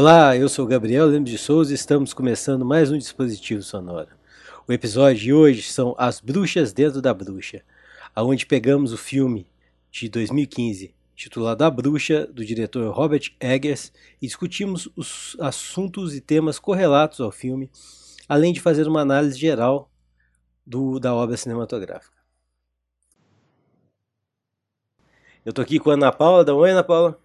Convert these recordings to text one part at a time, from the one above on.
Olá, eu sou Gabriel Lemos de Souza e estamos começando mais um Dispositivo Sonoro. O episódio de hoje são As Bruxas Dentro da Bruxa, aonde pegamos o filme de 2015 titulado A Bruxa, do diretor Robert Eggers, e discutimos os assuntos e temas correlatos ao filme, além de fazer uma análise geral do, da obra cinematográfica. Eu tô aqui com a Ana Paula. Dá um oi, Ana Paula.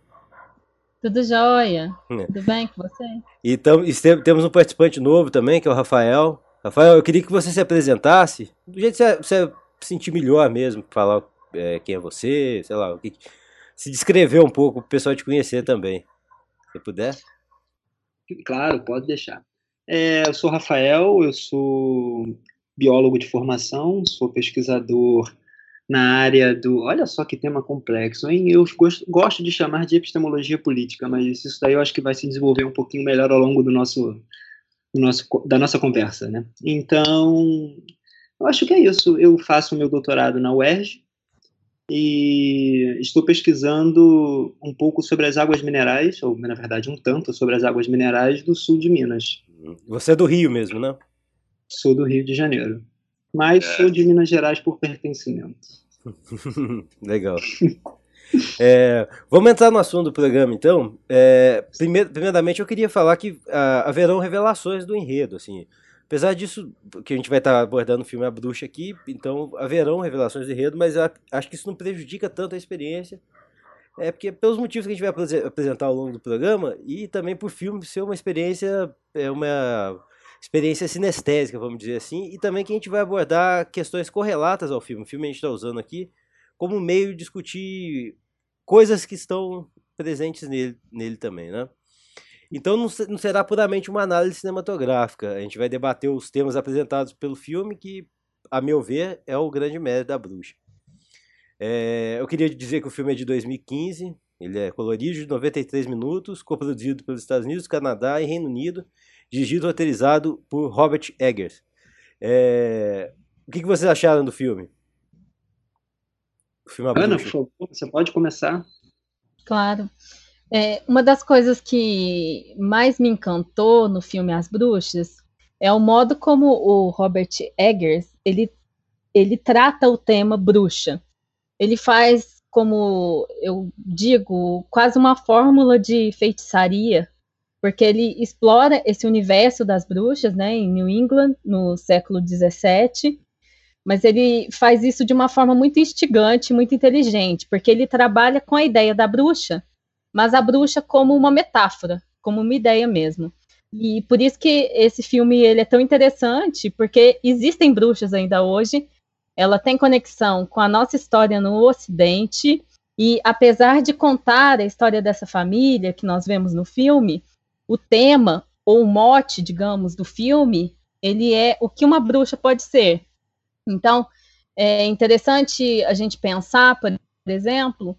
Tudo jóia. É. Tudo bem com você? E, tam, e temos um participante novo também, que é o Rafael. Rafael, eu queria que você se apresentasse, do jeito que você, você sentir melhor mesmo, falar é, quem é você, sei lá, que, se descrever um pouco para o pessoal te conhecer também. Se puder. Claro, pode deixar. É, eu sou Rafael, eu sou biólogo de formação, sou pesquisador na área do. Olha só que tema complexo, hein? Eu gosto, gosto de chamar de epistemologia política, mas isso daí eu acho que vai se desenvolver um pouquinho melhor ao longo do nosso, do nosso da nossa conversa, né? Então, eu acho que é isso. Eu faço o meu doutorado na UERJ e estou pesquisando um pouco sobre as águas minerais, ou na verdade um tanto sobre as águas minerais do sul de Minas. Você é do Rio mesmo, né? Sou do Rio de Janeiro mas é. sou de Minas Gerais por pertencimento. Legal. É, vamos entrar no assunto do programa, então. É, primeir, primeiramente, eu queria falar que ah, haverão revelações do enredo, assim. Apesar disso, que a gente vai estar abordando o filme A Bruxa aqui, então haverão revelações do enredo, mas acho que isso não prejudica tanto a experiência. É porque pelos motivos que a gente vai apresentar ao longo do programa e também por filme ser uma experiência, é uma experiência sinestésica, vamos dizer assim, e também que a gente vai abordar questões correlatas ao filme. O filme a gente está usando aqui como meio de discutir coisas que estão presentes nele, nele também, né? Então não, não será puramente uma análise cinematográfica. A gente vai debater os temas apresentados pelo filme, que, a meu ver, é o grande mérito da bruxa. É, eu queria dizer que o filme é de 2015, ele é colorido, de 93 minutos, coproduzido pelos Estados Unidos, Canadá e Reino Unido, dirigido e roteirizado por Robert Eggers. É... O que, que vocês acharam do filme? O filme Ana, por favor, você pode começar. Claro. É, uma das coisas que mais me encantou no filme As Bruxas é o modo como o Robert Eggers ele, ele trata o tema bruxa. Ele faz, como eu digo, quase uma fórmula de feitiçaria porque ele explora esse universo das bruxas, né, em New England, no século XVII, mas ele faz isso de uma forma muito instigante, muito inteligente, porque ele trabalha com a ideia da bruxa, mas a bruxa como uma metáfora, como uma ideia mesmo. E por isso que esse filme ele é tão interessante, porque existem bruxas ainda hoje, ela tem conexão com a nossa história no Ocidente, e apesar de contar a história dessa família que nós vemos no filme, o tema ou o mote, digamos, do filme, ele é o que uma bruxa pode ser. Então, é interessante a gente pensar, por exemplo,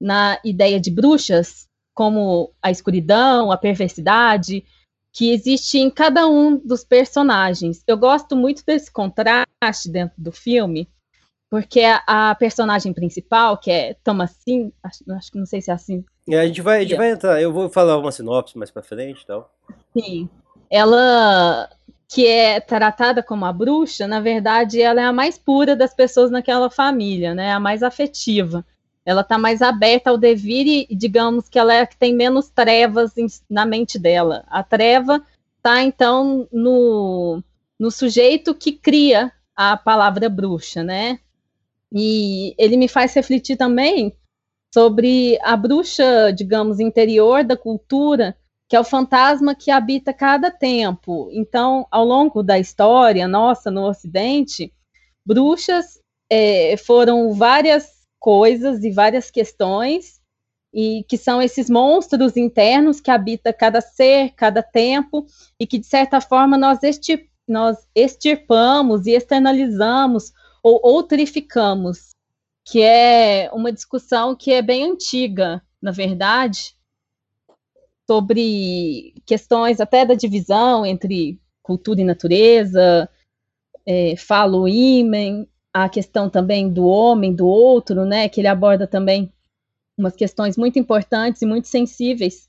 na ideia de bruxas como a escuridão, a perversidade, que existe em cada um dos personagens. Eu gosto muito desse contraste dentro do filme, porque a, personagem principal, que é Thomasin, acho, acho que não sei se é assim. É, a gente vai, a gente vai entrar, eu vou falar uma sinopse mais para frente e tal. Sim. Ela que é tratada como a bruxa, na verdade, ela é a mais pura das pessoas naquela família, né? A mais afetiva. Ela está mais aberta ao devir e, digamos que ela é a que tem menos trevas em, na mente dela. A treva está então no, no sujeito que cria a palavra bruxa, né? E ele me faz refletir também sobre a bruxa, digamos, interior da cultura, que é o fantasma que habita cada tempo. Então, ao longo da história nossa no Ocidente, bruxas é, foram várias coisas e várias questões, e que são esses monstros internos que habita cada ser, cada tempo, e que, de certa forma, nós, estir, nós extirpamos e externalizamos ou outrificamos, que é uma discussão que é bem antiga, na verdade, sobre questões até da divisão entre cultura e natureza, é, falo imen, a questão também do homem, do outro, né, que ele aborda também umas questões muito importantes e muito sensíveis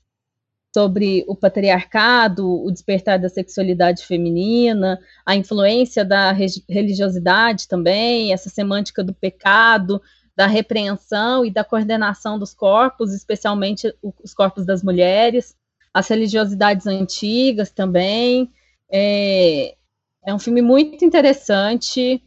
sobre o patriarcado, o despertar da sexualidade feminina, a influência da religiosidade também, essa semântica do pecado, da repreensão e da coordenação dos corpos, especialmente os corpos das mulheres, as religiosidades antigas também. É, é um filme muito interessante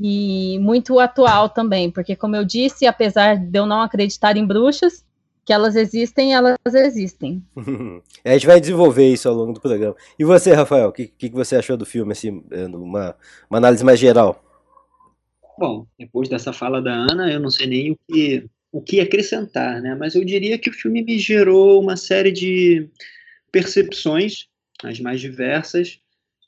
e muito atual também, porque, como eu disse, apesar de eu não acreditar em bruxas, que elas existem, elas existem. a gente vai desenvolver isso ao longo do programa. E você, Rafael, o que, que você achou do filme, assim, uma, uma análise mais geral? Bom, depois dessa fala da Ana, eu não sei nem o que, o que acrescentar, né? Mas eu diria que o filme me gerou uma série de percepções, as mais diversas,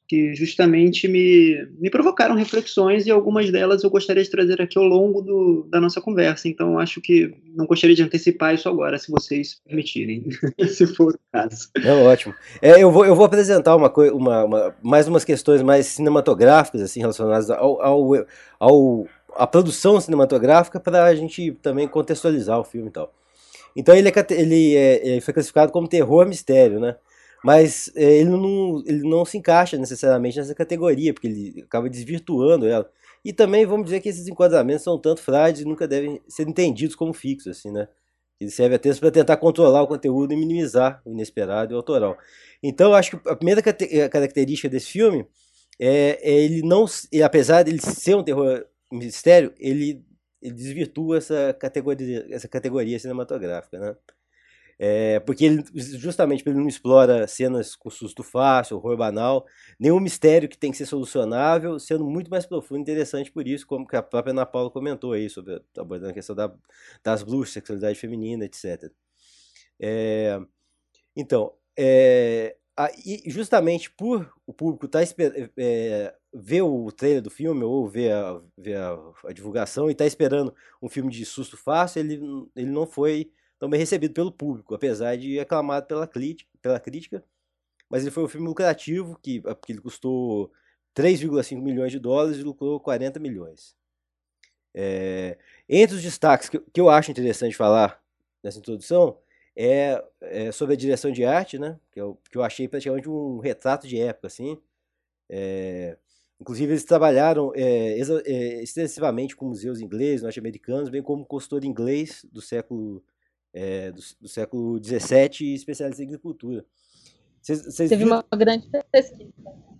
que justamente me, me provocaram reflexões e algumas delas eu gostaria de trazer aqui ao longo do, da nossa conversa. Então, acho que não gostaria de antecipar isso agora, se vocês permitirem, se for o caso. É ótimo. É, eu, vou, eu vou apresentar uma, uma, uma, mais umas questões mais cinematográficas, assim, relacionadas ao, ao, ao a produção cinematográfica para a gente também contextualizar o filme e tal. Então ele, é, ele, é, ele foi classificado como terror mistério, né? Mas é, ele, não, ele não se encaixa necessariamente nessa categoria, porque ele acaba desvirtuando ela. E também vamos dizer que esses enquadramentos são tanto frágeis e nunca devem ser entendidos como fixos, assim, né? Ele serve apenas para tentar controlar o conteúdo e minimizar o inesperado e o autoral. Então, eu acho que a primeira característica desse filme é, é ele não, ele, apesar de ele ser um terror mistério, ele, ele desvirtua essa categoria, essa categoria cinematográfica, né? É, porque ele, justamente ele não explora cenas com susto fácil, horror banal, nenhum mistério que tem que ser solucionável, sendo muito mais profundo e interessante por isso, como a própria Ana Paula comentou aí, sobre abordando a questão da, das bruxas, sexualidade feminina, etc. É, então, é, a, justamente por o público tá é, ver o trailer do filme ou ver a, ver a, a divulgação e estar tá esperando um filme de susto fácil, ele, ele não foi tão bem recebido pelo público, apesar de aclamado pela crítica, pela crítica. Mas ele foi um filme lucrativo, que, porque ele custou 3,5 milhões de dólares e lucrou 40 milhões. É, entre os destaques que, que, eu acho interessante falar nessa introdução é, é, sobre a direção de arte, né? Que eu, que eu achei praticamente um retrato de época, assim. É, inclusive eles trabalharam é, é, extensivamente com museus ingleses, norte-americanos, bem como consultor inglês do século é, do, do, século XVII especialista em agricultura. Cês, cês Teve viram? uma grande pesquisa.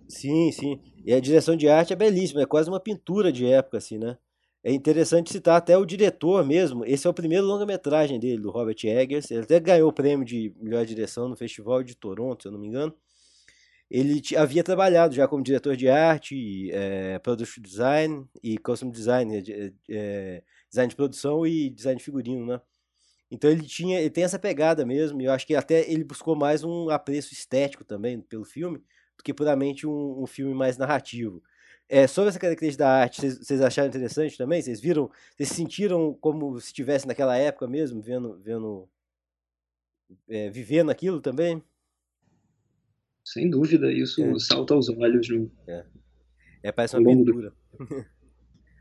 Sim, sim. E a direção de arte é belíssima, é quase uma pintura de época, assim, né? É interessante citar até o diretor mesmo. Esse é o primeiro longa-metragem dele, do Robert Eggers. Ele até ganhou o prêmio de melhor direção no Festival de Toronto, se eu não me engano. Ele havia trabalhado já como diretor de arte, é, production design e costume design, é, é, design de produção e design de figurino, né? Então ele tinha, ele tem essa pegada mesmo, e eu acho que até ele buscou mais um apreço estético também pelo filme, do que puramente um, um filme mais narrativo. É, sobre essa característica da arte, vocês acharam interessante também? Vocês viram, vocês sentiram como se estivesse naquela época mesmo, vendo, vendo é, vivendo aquilo também? Sem dúvida, isso é. salta aos olhos. No... É. é, parece uma pintura. Do...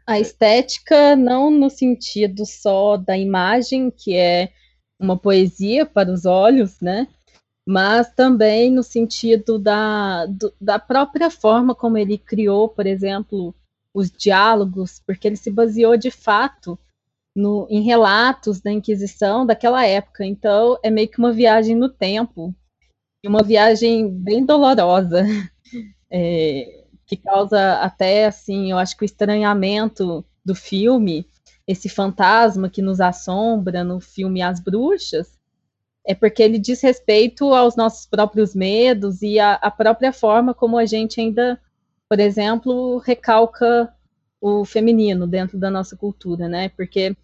A estética, não no sentido só da imagem, que é uma poesia para os olhos, né? Mas também no sentido da, do, da própria forma como ele criou, por exemplo, os diálogos, porque ele se baseou de fato no, em relatos da Inquisição daquela época. Então, é meio que uma viagem no tempo, e uma viagem bem dolorosa. É, que causa até assim, eu acho que o estranhamento do filme, esse fantasma que nos assombra no filme As Bruxas, é porque ele diz respeito aos nossos próprios medos e a própria forma como a gente ainda, por exemplo, recalca o feminino dentro da nossa cultura, né? Porque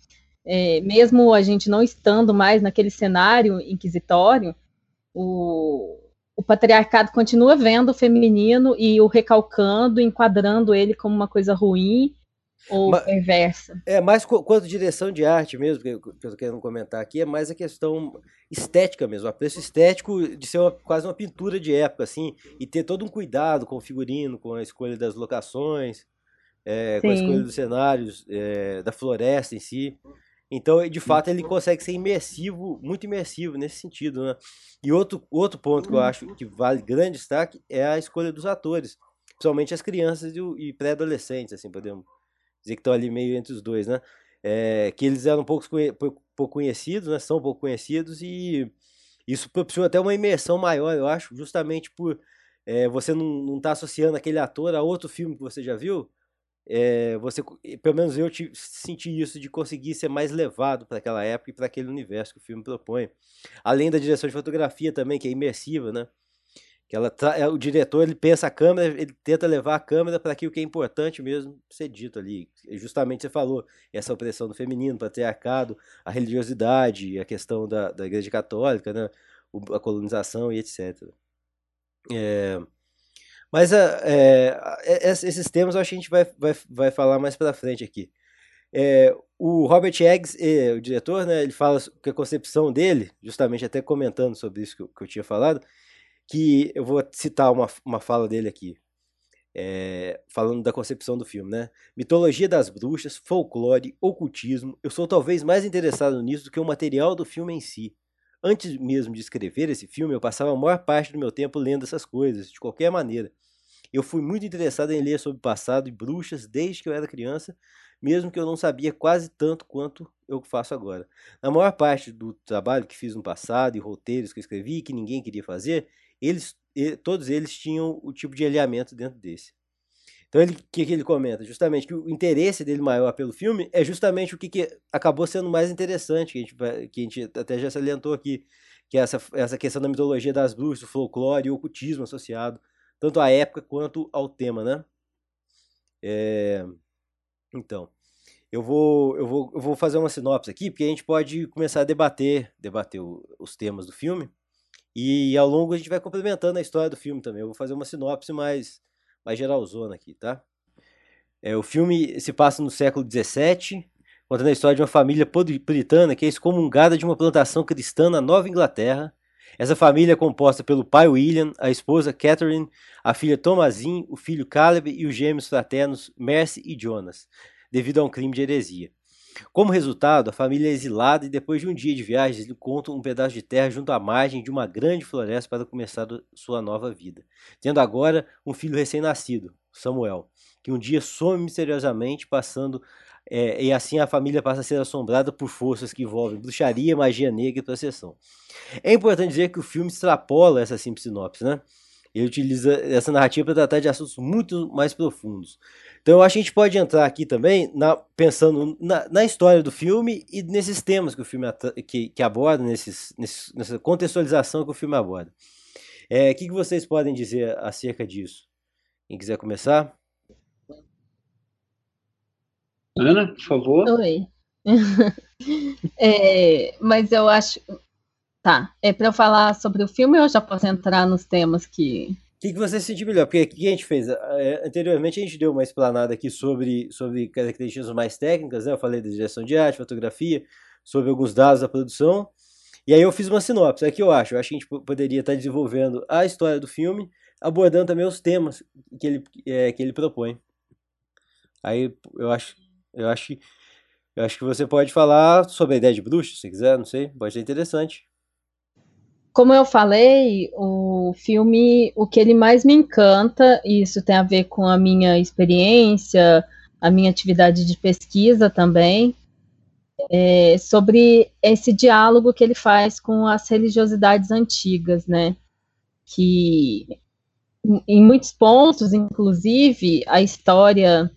é, mesmo a gente não estando mais naquele cenário inquisitório, o, o patriarcado continua vendo o feminino e o recalcando, enquadrando ele como uma coisa ruim ou Mas, perversa. É, mais quanto direção de arte mesmo, que eu, estou querendo comentar aqui, é mais a questão estética mesmo, o apreço estético de ser uma, quase uma pintura de época, assim, e ter todo um cuidado com o figurino, com a escolha das locações, é, com a escolha dos cenários, é, da floresta em si. Então, de fato, ele consegue ser imersivo, muito imersivo nesse sentido, né? E outro, outro ponto que eu acho que vale grande destaque é a escolha dos atores, principalmente as crianças e, e pré-adolescentes, assim, podemos dizer que estão ali meio entre os dois, né? É, que eles eram pouco, pouco conhecidos, né? São pouco conhecidos e isso propiciou até uma imersão maior, eu acho, justamente por é, você não estar tá associando aquele ator a outro filme que você já viu, é, você, pelo menos eu te, senti isso de conseguir ser mais levado para aquela época e para aquele universo que o filme propõe. Além da direção de fotografia também, que é imersiva, né? Que ela é, o diretor ele pensa a câmera, ele tenta levar a câmera para aquilo que é importante mesmo ser dito ali. Justamente você falou essa opressão do feminino, patriarcado, a religiosidade, a questão da, da Igreja Católica, né? a colonização e etc. É, mas é, é, esses temas eu acho que a gente vai, vai, vai falar mais para frente aqui. É, o Robert Eggs, é, o diretor, né, ele fala que a concepção dele, justamente até comentando sobre isso que eu, que eu tinha falado, que eu vou citar uma, uma fala dele aqui, é, falando da concepção do filme, né? Mitologia das bruxas, folclore, ocultismo, eu sou talvez mais interessado nisso do que o material do filme em si. Antes mesmo de escrever esse filme, eu passava a maior parte do meu tempo lendo essas coisas, de qualquer maneira. Eu fui muito interessado em ler sobre o passado e bruxas desde que eu era criança, mesmo que eu não sabia quase tanto quanto eu faço agora. Na maior parte do trabalho que fiz no passado e roteiros que eu escrevi que ninguém queria fazer, eles, todos eles tinham o tipo de alinhamento dentro desse. Então, o que, que ele comenta? Justamente que o interesse dele maior pelo filme é justamente o que, que acabou sendo mais interessante, que a, gente, que a gente até já salientou aqui, que é essa, essa questão da mitologia das bruxas, do folclore e o ocultismo associado, tanto à época quanto ao tema, né? É... Então, eu vou, eu, vou, eu vou fazer uma sinopse aqui, porque a gente pode começar a debater, debater o, os temas do filme, e ao longo a gente vai complementando a história do filme também. Eu vou fazer uma sinopse mais mais geralzona aqui, tá? É, o filme se passa no século XVII, contando a história de uma família puritana que é excomungada de uma plantação cristã na Nova Inglaterra. Essa família é composta pelo pai William, a esposa Catherine, a filha Thomasin, o filho Caleb e os gêmeos fraternos Mercy e Jonas, devido a um crime de heresia. Como resultado, a família é exilada e depois de um dia de viagem, eles encontram um pedaço de terra junto à margem de uma grande floresta para começar sua nova vida, tendo agora um filho recém-nascido, Samuel, que um dia some misteriosamente, passando é, e assim a família passa a ser assombrada por forças que envolvem bruxaria, magia negra e processão. É importante dizer que o filme extrapola essa simples sinopse, né? Ele utiliza essa narrativa para tratar de assuntos muito mais profundos. Então eu acho que a gente pode entrar aqui também na, pensando na, na, história do filme e nesses temas que o filme que, que aborda, nesses, nesses, nessa contextualização que o filme aborda. É, o que, que vocês podem dizer acerca disso? Quem quiser começar? Ana, por favor. Oi. é, mas eu acho. Tá. É para eu falar sobre o filme ou eu já posso entrar nos temas que o que, que você sentiu melhor? Porque o que a gente fez? É, anteriormente a gente deu uma explanada aqui sobre, sobre características mais técnicas, né? Eu falei da direção de arte, fotografia, sobre alguns dados da produção. E aí eu fiz uma sinopse. É que eu acho. Eu acho que a gente poderia estar desenvolvendo a história do filme, abordando também os temas que ele, é, que ele propõe. Aí eu acho, eu acho, eu acho que você pode falar sobre a ideia de bruxa, se quiser, não sei, pode ser interessante. Como eu falei, o filme, o que ele mais me encanta, e isso tem a ver com a minha experiência, a minha atividade de pesquisa também, é sobre esse diálogo que ele faz com as religiosidades antigas, né? Que em muitos pontos, inclusive, a história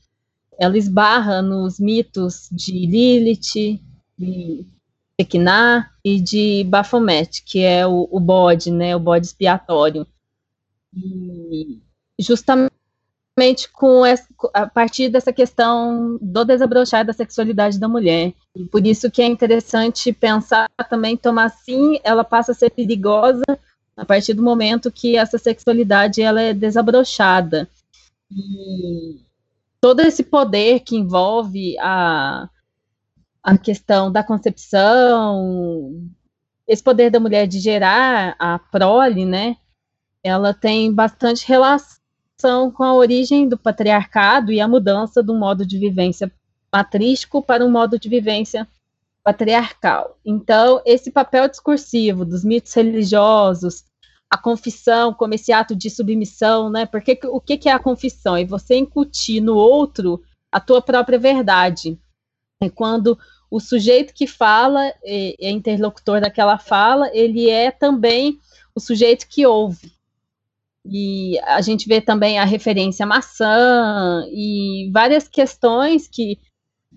ela esbarra nos mitos de Lilith, de Equiná e de Baphomet, que é o, o bode, né, o bode expiatório. E justamente com essa, a partir dessa questão do desabrochar da sexualidade da mulher. E por isso que é interessante pensar também Tomassim, ela passa a ser perigosa a partir do momento que essa sexualidade ela é desabrochada. E todo esse poder que envolve a a questão da concepção, esse poder da mulher de gerar a prole, né? Ela tem bastante relação com a origem do patriarcado e a mudança do modo de vivência patrístico para um modo de vivência patriarcal. Então, esse papel discursivo dos mitos religiosos, a confissão como esse ato de submissão, né? Porque o que, é a confissão? É você incutir no outro a tua própria verdade. É quando o sujeito que fala, é, é interlocutor daquela fala, ele é também o sujeito que ouve. E a gente vê também a referência à maçã e várias questões que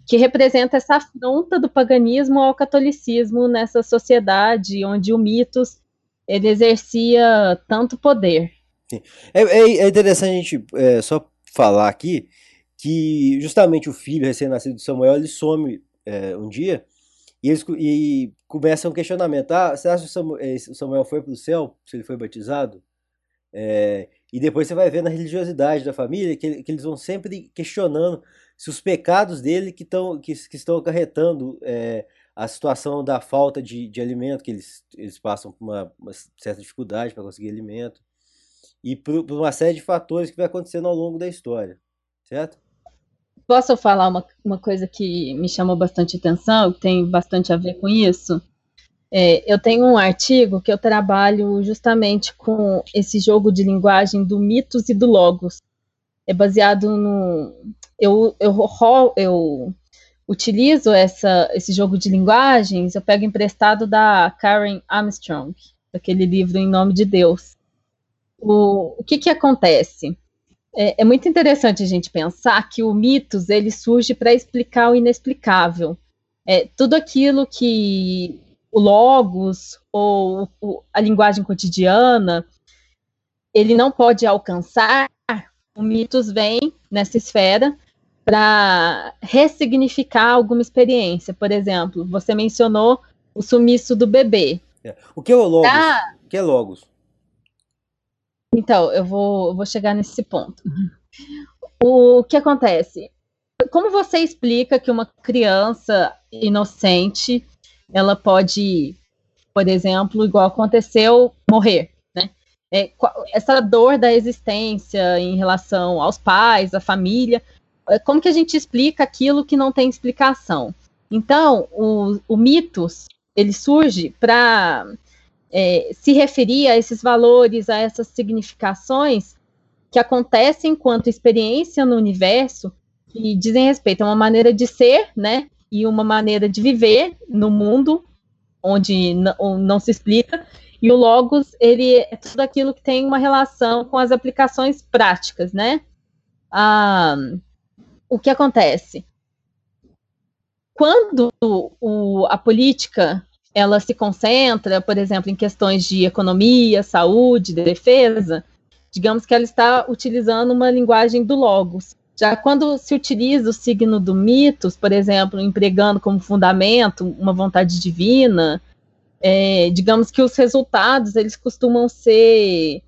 que representa essa afronta do paganismo ao catolicismo nessa sociedade onde o mitos ele exercia tanto poder. É, é, é, interessante a gente é, só falar aqui que justamente o filho recém-nascido de Samuel ele some é, um dia e, eles, e começa um questionamento: ah, acha que é, o Samuel foi para o céu se ele foi batizado? É, e depois você vai ver na religiosidade da família que, que eles vão sempre questionando se os pecados dele que, tão, que, que estão acarretando é, a situação da falta de, de alimento, que eles, eles passam por uma, uma certa dificuldade para conseguir alimento, e por, por, uma série de fatores que vai acontecendo ao longo da história, certo? Posso falar uma, uma coisa que me chamou bastante atenção, que tem bastante a ver com isso? É, eu tenho um artigo que eu trabalho justamente com esse jogo de linguagem do mitos e do logos. É baseado no, eu, eu, eu utilizo essa, esse jogo de linguagens, eu pego emprestado da Karen Armstrong, daquele livro Em Nome de Deus. O, o que, que acontece? É, é muito interessante a gente pensar que o mitos ele surge para explicar o inexplicável. É, tudo aquilo que o logos ou o, a linguagem cotidiana ele não pode alcançar, o mitos vem nessa esfera para ressignificar alguma experiência. Por exemplo, você mencionou o sumiço do bebê. É. O que é o logos? Ah, o que é logos? Então, eu vou, vou chegar nesse ponto. O que acontece? Como você explica que uma criança inocente ela pode, por exemplo, igual aconteceu, morrer? Né? É, essa dor da existência em relação aos pais, à família, é, como que a gente explica aquilo que não tem explicação? Então, o, o mitos, ele surge para é, se referir a esses valores, a essas significações que acontecem enquanto experiência no universo, que dizem respeito a uma maneira de ser, né, e uma maneira de viver no mundo, onde não, não se explica, e o Logos, ele é tudo aquilo que tem uma relação com as aplicações práticas, né? Ah, o que acontece? Quando o, a política ela se concentra, por exemplo, em questões de economia, saúde, defesa, digamos que ela está utilizando uma linguagem do logos. Já quando se utiliza o signo do mitos, por exemplo, empregando como fundamento uma vontade divina, é, digamos que os resultados eles costumam ser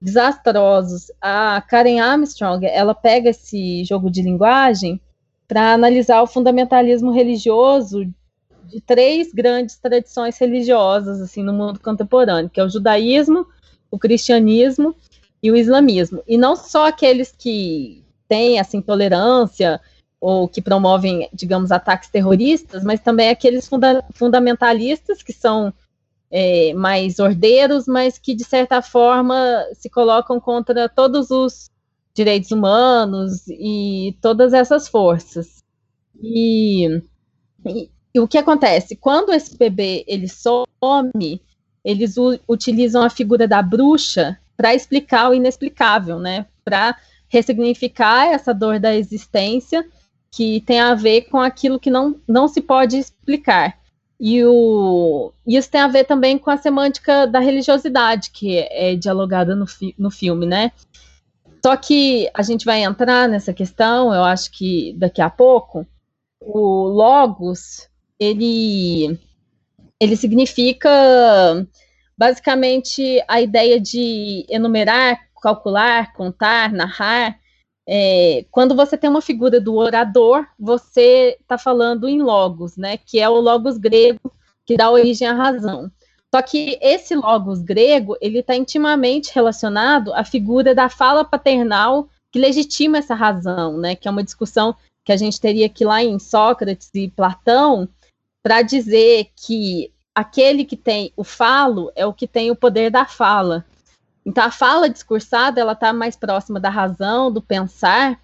desastrosos. A Karen Armstrong, ela pega esse jogo de linguagem para analisar o fundamentalismo religioso de três grandes tradições religiosas assim no mundo contemporâneo, que é o judaísmo, o cristianismo e o islamismo. E não só aqueles que têm essa intolerância ou que promovem, digamos, ataques terroristas, mas também aqueles funda fundamentalistas que são é, mais ordeiros, mas que, de certa forma, se colocam contra todos os direitos humanos e todas essas forças. E, e, e o que acontece? Quando esse bebê ele some, eles utilizam a figura da bruxa para explicar o inexplicável, né? Para ressignificar essa dor da existência que tem a ver com aquilo que não, não se pode explicar. E o, isso tem a ver também com a semântica da religiosidade, que é, dialogada no, fi, no filme, né? Só que a gente vai entrar nessa questão, eu acho que daqui a pouco. O logos, ele, ele significa basicamente a ideia de enumerar, calcular, contar, narrar, é, quando você tem uma figura do orador, você está falando em logos, né? Que é o logos grego que dá origem à razão. Só que esse logos grego ele está intimamente relacionado à figura da fala paternal que legitima essa razão, né? Que é uma discussão que a gente teria que lá em Sócrates e Platão para dizer que aquele que tem o falo é o que tem o poder da fala. Então a fala discursada ela está mais próxima da razão, do pensar,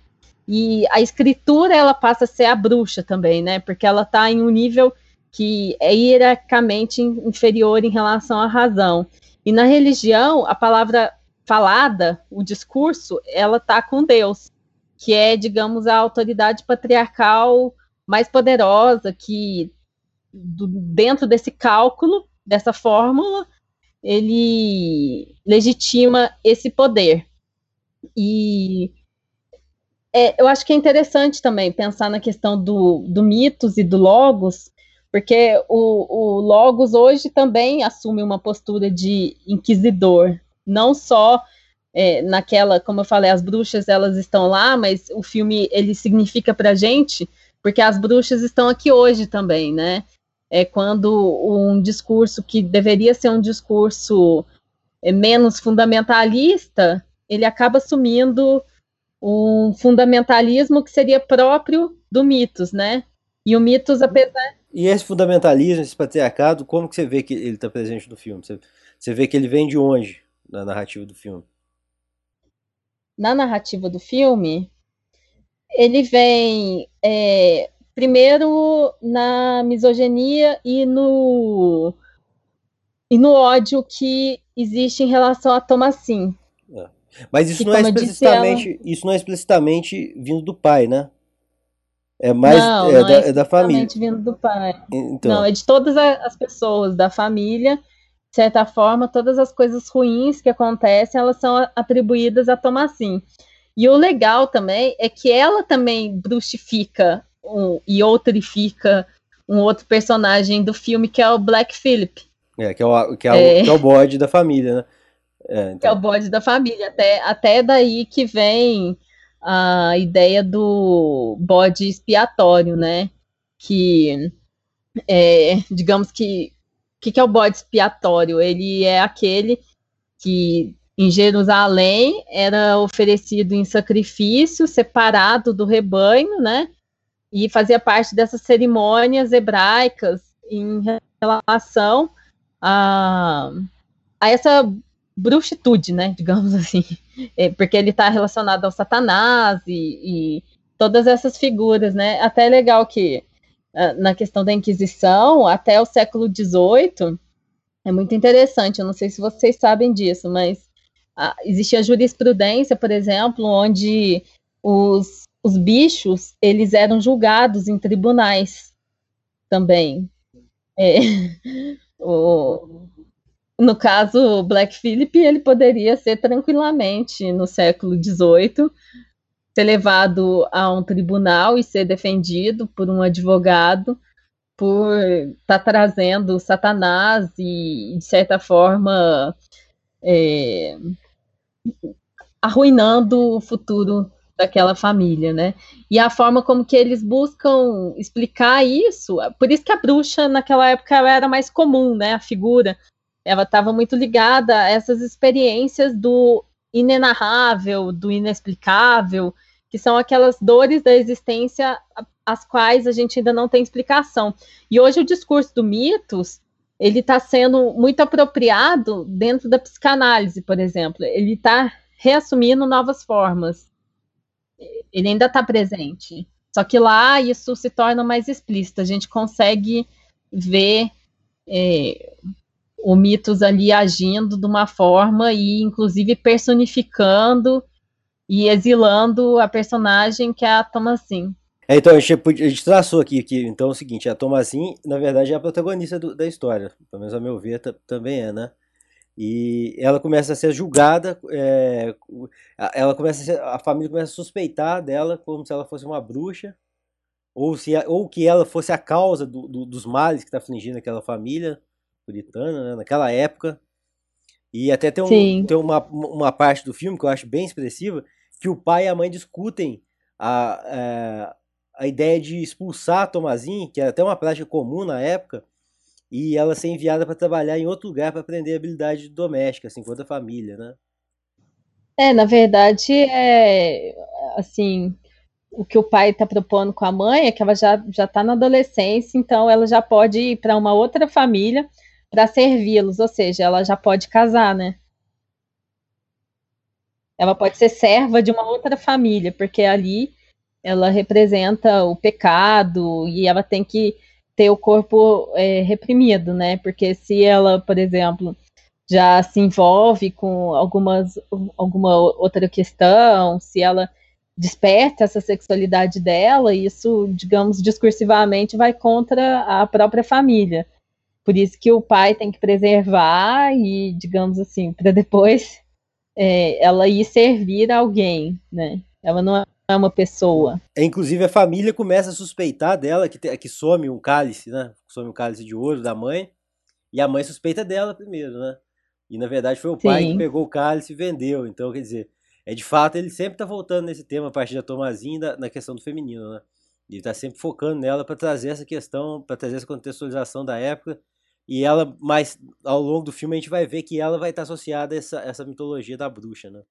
e a escritura ela passa a ser a bruxa também, né? Porque ela está em um nível que é hierarquicamente inferior em relação à razão. E na religião, a palavra falada, o discurso, ela está com Deus, que é, digamos, a autoridade patriarcal mais poderosa, que do, dentro desse cálculo, dessa fórmula, ele legitima esse poder. E é, eu acho que é interessante também pensar na questão do, do mitos e do logos, porque o, o logos hoje também assume uma postura de inquisidor, não só é, naquela, como eu falei, as bruxas elas estão lá, mas o filme ele significa para gente porque as bruxas estão aqui hoje também, né? É quando um discurso que deveria ser um discurso é, menos fundamentalista, ele acaba assumindo um fundamentalismo que seria próprio do mitos, né? E o mitos, apesar. E esse fundamentalismo, esse patriarcado, como que você vê que ele está presente no filme? Você, você vê que ele vem de onde na narrativa do filme? Na narrativa do filme, ele vem é, primeiro na misoginia e no e no ódio que existe em relação a Thomasin. É. Mas isso que, não é explicitamente ela... isso não é explicitamente vindo do pai, né? É mais não, é, não da, é, é da família. vindo do pai. Então. Não, é de todas as pessoas da família. De certa forma, todas as coisas ruins que acontecem, elas são atribuídas a Thomasin. E o legal também é que ela também bruxifica um, e outrifica um outro personagem do filme que é o Black Phillip. É, que é o, que é, é... que é o bode da família, né? É, então. Que é o bode da família. Até, até daí que vem a ideia do bode expiatório, né? Que, é, digamos que, o que, que é o bode expiatório? Ele é aquele que em Jerusalém era oferecido em sacrifício, separado do rebanho, né? E fazia parte dessas cerimônias hebraicas em relação a, a essa bruxitude, né? Digamos assim. É, porque ele está relacionado ao Satanás e, e, todas essas figuras, né? Até é legal que ah, na questão da Inquisição, até o século XVIII, é muito interessante. Eu não sei se vocês sabem disso, mas a, existia jurisprudência, por exemplo, onde os, os bichos eles eram julgados em tribunais também. É, o, no caso, Black Phillip, ele poderia ser tranquilamente, no século XVIII, ser levado a um tribunal e ser defendido por um advogado por estar tá trazendo Satanás e, de certa forma, é, arruinando o futuro daquela família, né? E a forma como que eles buscam explicar isso, por isso que a bruxa naquela época era mais comum, né? A figura, ela estava muito ligada a essas experiências do inenarrável, do inexplicável, que são aquelas dores da existência as quais a gente ainda não tem explicação. E hoje o discurso do mitos ele está sendo muito apropriado dentro da psicanálise, por exemplo. Ele está reassumindo novas formas. Ele ainda está presente. Só que lá isso se torna mais explícito. A gente consegue ver é, o mitos ali agindo de uma forma e, inclusive, personificando e exilando a personagem que é a Thomasin. É, então, a gente, a gente, traçou aqui, que então é o seguinte, a Thomasin, na verdade, é a protagonista do, da história, pelo menos a meu ver, também é, né? E ela começa a ser julgada, é, ela começa a, ser, a família começa a suspeitar dela como se ela fosse uma bruxa, ou, se, ou que ela fosse a causa do, do, dos males que está afligindo aquela família puritana, né, naquela época. E até tem, um, tem uma, uma parte do filme que eu acho bem expressiva, que o pai e a mãe discutem a, a é, a ideia de expulsar Tomazin, que era até uma prática comum na época, e ela ser enviada para trabalhar em outro lugar para aprender habilidade doméstica, assim, com outra família, né? É, na verdade, é assim, o que o pai está propondo com a mãe é que ela já já está na adolescência, então ela já pode ir para uma outra família para servi-los, ou seja, ela já pode casar, né? Ela pode ser serva de uma outra família, porque ali ela representa o pecado e ela tem que ter o corpo é, reprimido, né? Porque se ela, por exemplo, já se envolve com algumas, alguma outra questão, se ela desperta essa sexualidade dela, isso, digamos, discursivamente vai contra a própria família. Por isso que o pai tem que preservar e, digamos assim, para depois é, ela ir servir a alguém, né? Ela não é uma pessoa. É, inclusive a família começa a suspeitar dela que, que some um cálice, né? Some um cálice de ouro da mãe. E a mãe suspeita dela primeiro, né? E na verdade foi o pai Sim. que pegou o cálice e vendeu. Então, quer dizer, é de fato, ele sempre tá voltando nesse tema a partir da Tomazinha da, na questão do feminino, né? Ele tá sempre focando nela para trazer essa questão, para trazer essa contextualização da época. E ela, mais ao longo do filme, a gente vai ver que ela vai estar associada a essa, essa mitologia da bruxa, né?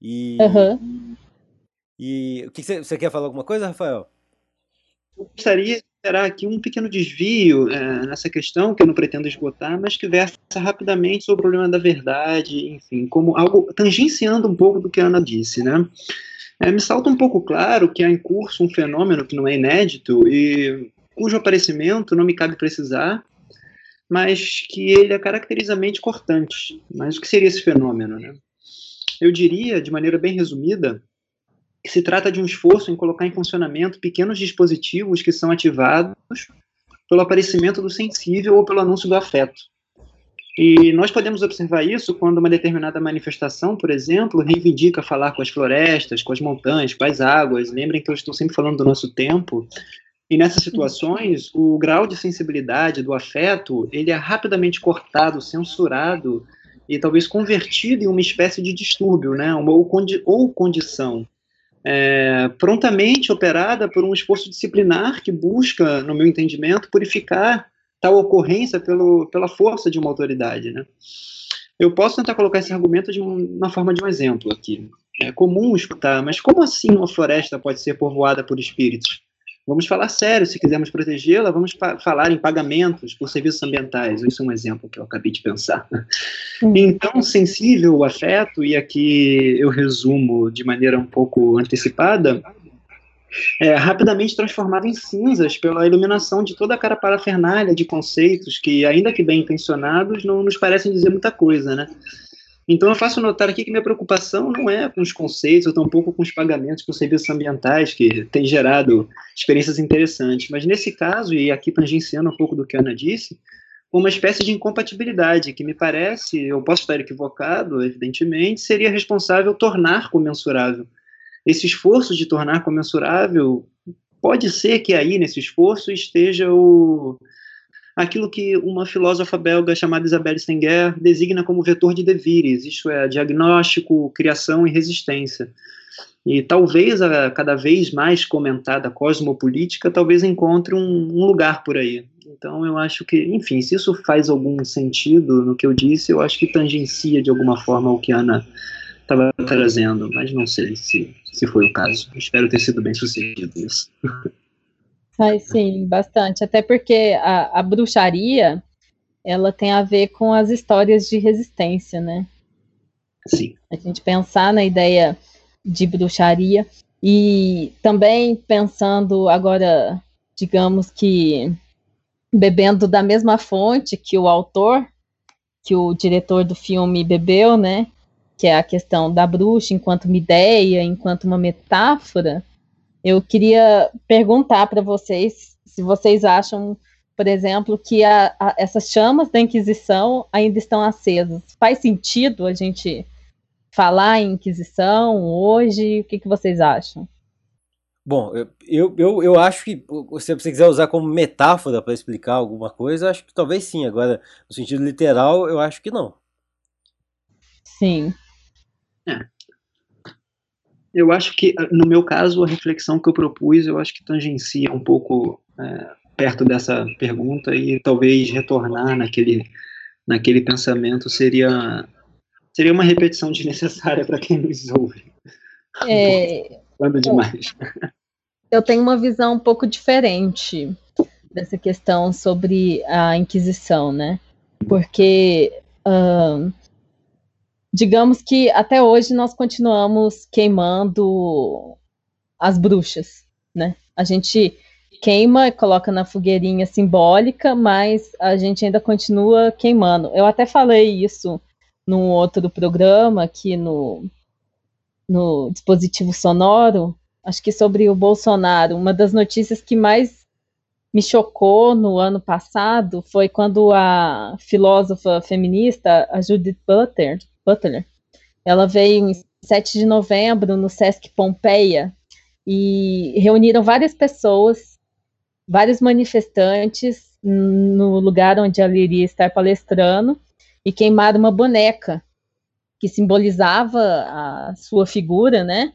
E, uhum. E o que você, você quer falar alguma coisa, Rafael? Eu gostaria de gerar aqui um pequeno desvio é, nessa questão, que eu não pretendo esgotar, mas que versa rapidamente sobre o problema da verdade, enfim, como algo tangenciando um pouco do que a Ana disse, né? É, me salta um pouco claro que há em curso um fenômeno que não é inédito e cujo aparecimento não me cabe precisar, mas que ele é caracterizamente cortante. Mas o que seria esse fenômeno, né? Eu diria, de maneira bem resumida, se trata de um esforço em colocar em funcionamento pequenos dispositivos que são ativados pelo aparecimento do sensível ou pelo anúncio do afeto. E nós podemos observar isso quando uma determinada manifestação, por exemplo, reivindica falar com as florestas, com as montanhas, com as águas. Lembrem que eu estou sempre falando do nosso tempo. E nessas situações, o grau de sensibilidade do afeto, ele é rapidamente cortado, censurado e talvez convertido em uma espécie de distúrbio, né? Uma, ou, condi ou condição é, prontamente operada por um esforço disciplinar que busca, no meu entendimento, purificar tal ocorrência pelo, pela força de uma autoridade. Né? Eu posso tentar colocar esse argumento de um, na forma de um exemplo aqui. É comum escutar, mas como assim uma floresta pode ser povoada por espíritos? Vamos falar sério, se quisermos protegê-la, vamos falar em pagamentos por serviços ambientais. Isso é um exemplo que eu acabei de pensar. Uhum. Então, sensível o afeto, e aqui eu resumo de maneira um pouco antecipada, é rapidamente transformado em cinzas pela iluminação de toda aquela parafernália de conceitos que, ainda que bem intencionados, não nos parecem dizer muita coisa, né? Então eu faço notar aqui que minha preocupação não é com os conceitos, ou tampouco com os pagamentos por serviços ambientais, que têm gerado experiências interessantes, mas nesse caso, e aqui tangenciando um pouco do que a Ana disse, uma espécie de incompatibilidade que me parece, eu posso estar equivocado, evidentemente, seria responsável tornar comensurável. Esse esforço de tornar comensurável, pode ser que aí, nesse esforço, esteja o, aquilo que uma filósofa belga chamada Isabelle Stenger designa como vetor de devires, isto é, diagnóstico, criação e resistência. E talvez a cada vez mais comentada cosmopolítica talvez encontre um, um lugar por aí. Então eu acho que, enfim, se isso faz algum sentido no que eu disse, eu acho que tangencia de alguma forma o que a Ana estava trazendo, mas não sei se, se foi o caso. Espero ter sido bem sucedido nisso. Ai, sim, bastante. Até porque a, a bruxaria, ela tem a ver com as histórias de resistência, né? Sim. A gente pensar na ideia de bruxaria e também pensando agora, digamos que bebendo da mesma fonte que o autor, que o diretor do filme bebeu, né? Que é a questão da bruxa enquanto uma ideia, enquanto uma metáfora. Eu queria perguntar para vocês se vocês acham, por exemplo, que a, a, essas chamas da Inquisição ainda estão acesas. Faz sentido a gente falar em Inquisição hoje? O que, que vocês acham? Bom, eu, eu, eu acho que se você quiser usar como metáfora para explicar alguma coisa, acho que talvez sim. Agora, no sentido literal, eu acho que não. Sim. É eu acho que, no meu caso, a reflexão que eu propus, eu acho que tangencia um pouco é, perto dessa pergunta e talvez retornar naquele, naquele pensamento seria, seria uma repetição desnecessária para quem nos ouve. É, Falando demais. eu tenho uma visão um pouco diferente dessa questão sobre a Inquisição, né? Porque uh, digamos que até hoje nós continuamos queimando as bruxas, né? A gente queima e coloca na fogueirinha simbólica, mas a gente ainda continua queimando. Eu até falei isso num outro programa aqui no, no dispositivo sonoro, acho que sobre o Bolsonaro. Uma das notícias que mais me chocou no ano passado foi quando a filósofa feminista, a Judith Butler, Butler ela veio em 7 de novembro no Sesc Pompeia e reuniram várias pessoas vários manifestantes no lugar onde ela iria estar palestrando e queimaram uma boneca que simbolizava a sua figura, né?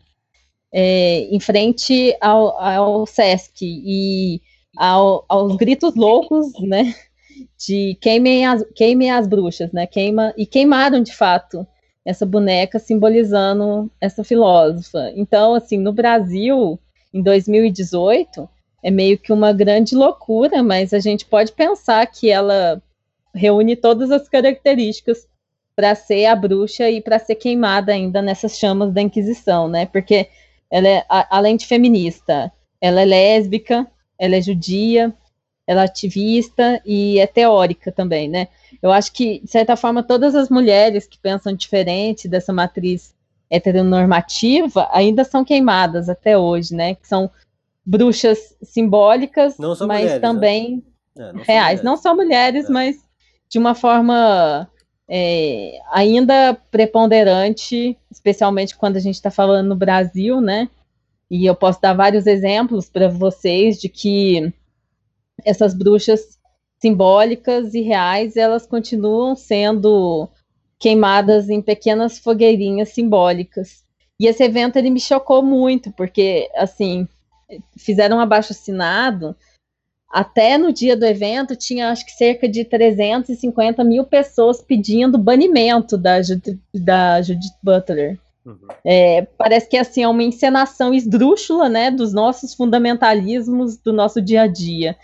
É, em frente ao, ao Sesc e ao, aos gritos loucos, né? De queimem as, queimem as bruxas, né? Queima, e queimaram de fato essa boneca simbolizando essa filósofa. Então, assim, no Brasil, em 2018, é meio que uma grande loucura, mas a gente pode pensar que ela reúne todas as características para ser a bruxa e para ser queimada ainda nessas chamas da Inquisição, né? Porque ela é, além de feminista, ela é lésbica, ela é judia, ela é ativista e é teórica também, né? Eu acho que, de certa forma, todas as mulheres que pensam diferente dessa matriz heteronormativa ainda são queimadas até hoje, né? Que são bruxas simbólicas, mas mulheres, né? também né? é, não reais. Não só mulheres, é. mas de uma forma é, ainda preponderante, especialmente quando a gente está falando no Brasil, né? E eu posso dar vários exemplos para vocês de que essas bruxas simbólicas e reais, elas continuam sendo queimadas em pequenas fogueirinhas simbólicas. E esse evento ele me chocou muito, porque assim, fizeram um abaixo assinado. Até no dia do evento tinha acho que cerca de 350 mil pessoas pedindo banimento da, Judith, da Judith Butler. Uhum. É, parece que assim é uma encenação esdrúxula, né, dos nossos fundamentalismos do nosso dia a dia.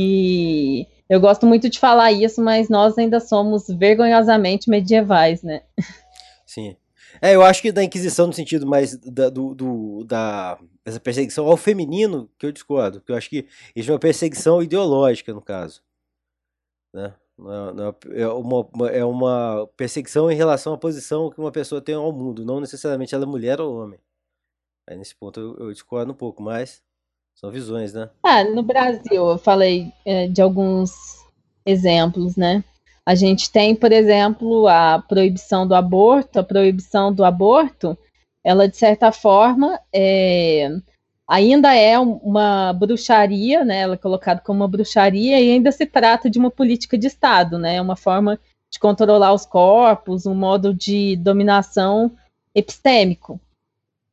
E eu gosto muito de falar isso, mas nós ainda somos vergonhosamente medievais, né? Sim. É, eu acho que da Inquisição, no sentido mais da, do, do, da essa perseguição ao feminino, que eu discordo. Que eu acho que isso é uma perseguição ideológica, no caso. Né? É, é, é, uma, é uma perseguição em relação à posição que uma pessoa tem ao mundo, não necessariamente ela é mulher ou homem. Aí nesse ponto eu, eu discordo um pouco, mas são visões, né? Ah, no Brasil, eu falei é, de alguns exemplos, né? A gente tem, por exemplo, a proibição do aborto. A proibição do aborto, ela de certa forma é, ainda é uma bruxaria, né? Ela é colocada como uma bruxaria e ainda se trata de uma política de Estado, né? É uma forma de controlar os corpos, um modo de dominação epistêmico.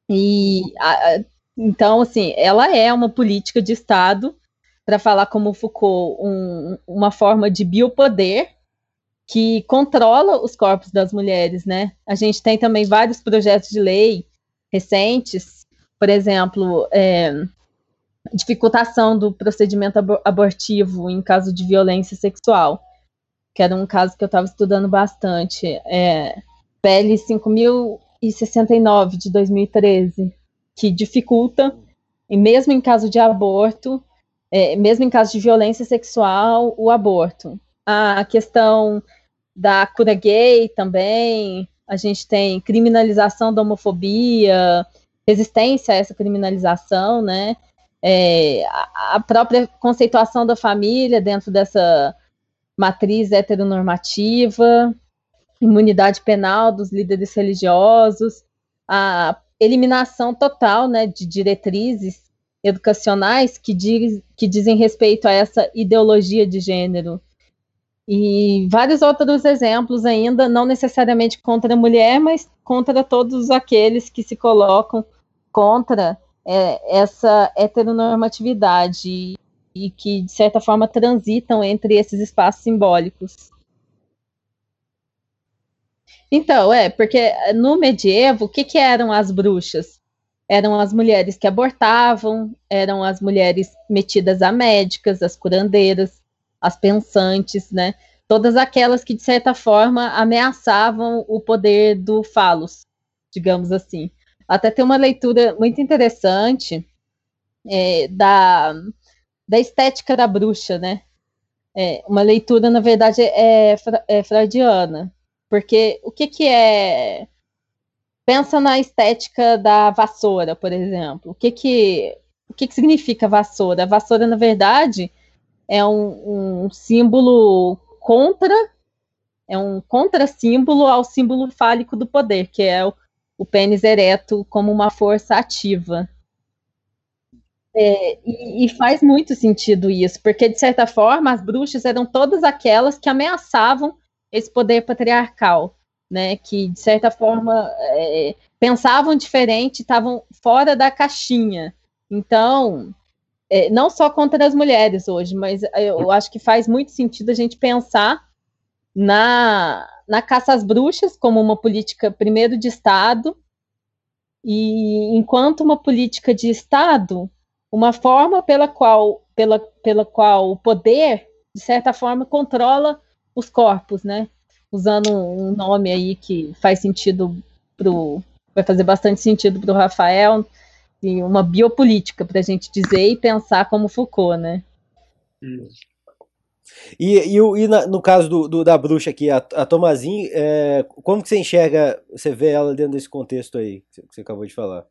E a, então, assim, ela é uma política de Estado, para falar como Foucault, um, uma forma de biopoder que controla os corpos das mulheres, né? A gente tem também vários projetos de lei recentes, por exemplo, é, dificultação do procedimento abortivo em caso de violência sexual, que era um caso que eu estava estudando bastante, é, PL 5069 de 2013, que dificulta, e mesmo em caso de aborto, é, mesmo em caso de violência sexual, o aborto a questão da cura gay também, a gente tem criminalização da homofobia, resistência a essa criminalização, né? É, a própria conceituação da família dentro dessa matriz heteronormativa, imunidade penal dos líderes religiosos, a eliminação total né, de diretrizes educacionais que, diz, que dizem respeito a essa ideologia de gênero e vários outros exemplos ainda, não necessariamente contra a mulher, mas contra todos aqueles que se colocam contra é, essa heteronormatividade e que, de certa forma, transitam entre esses espaços simbólicos. Então, é, porque no medievo, o que, que eram as bruxas? eram as mulheres que abortavam, eram as mulheres metidas a médicas, as curandeiras, as pensantes, né? Todas aquelas que, de certa forma, ameaçavam o poder do falos, digamos assim. Até tem uma leitura muito interessante é, da, da estética da bruxa, né? É, uma leitura, na verdade, é, é freudiana. Porque o que, que é pensa na estética da vassoura, por exemplo. O que que, o que, que significa vassoura? A vassoura, na verdade, é um, um símbolo contra, é um contra-símbolo ao símbolo fálico do poder, que é o, o pênis ereto como uma força ativa. É, e, e, faz muito sentido isso, porque de certa forma as bruxas eram todas aquelas que ameaçavam esse poder patriarcal né, que de certa forma é, pensavam diferente, estavam fora da caixinha. Então, é, não só contra as mulheres hoje, mas eu acho que faz muito sentido a gente pensar na, na caça às bruxas como uma política, primeiro, de Estado, e enquanto uma política de Estado, uma forma pela qual, pela, pela qual o poder, de certa forma, controla os corpos, né? usando um nome aí que faz sentido pro. vai fazer bastante sentido para o Rafael, e uma biopolítica para a gente dizer e pensar como Foucault, né? E, e, e na, no caso do, do, da bruxa aqui, a, a Tomazin, é, como que você enxerga, você vê ela dentro desse contexto aí que você acabou de falar?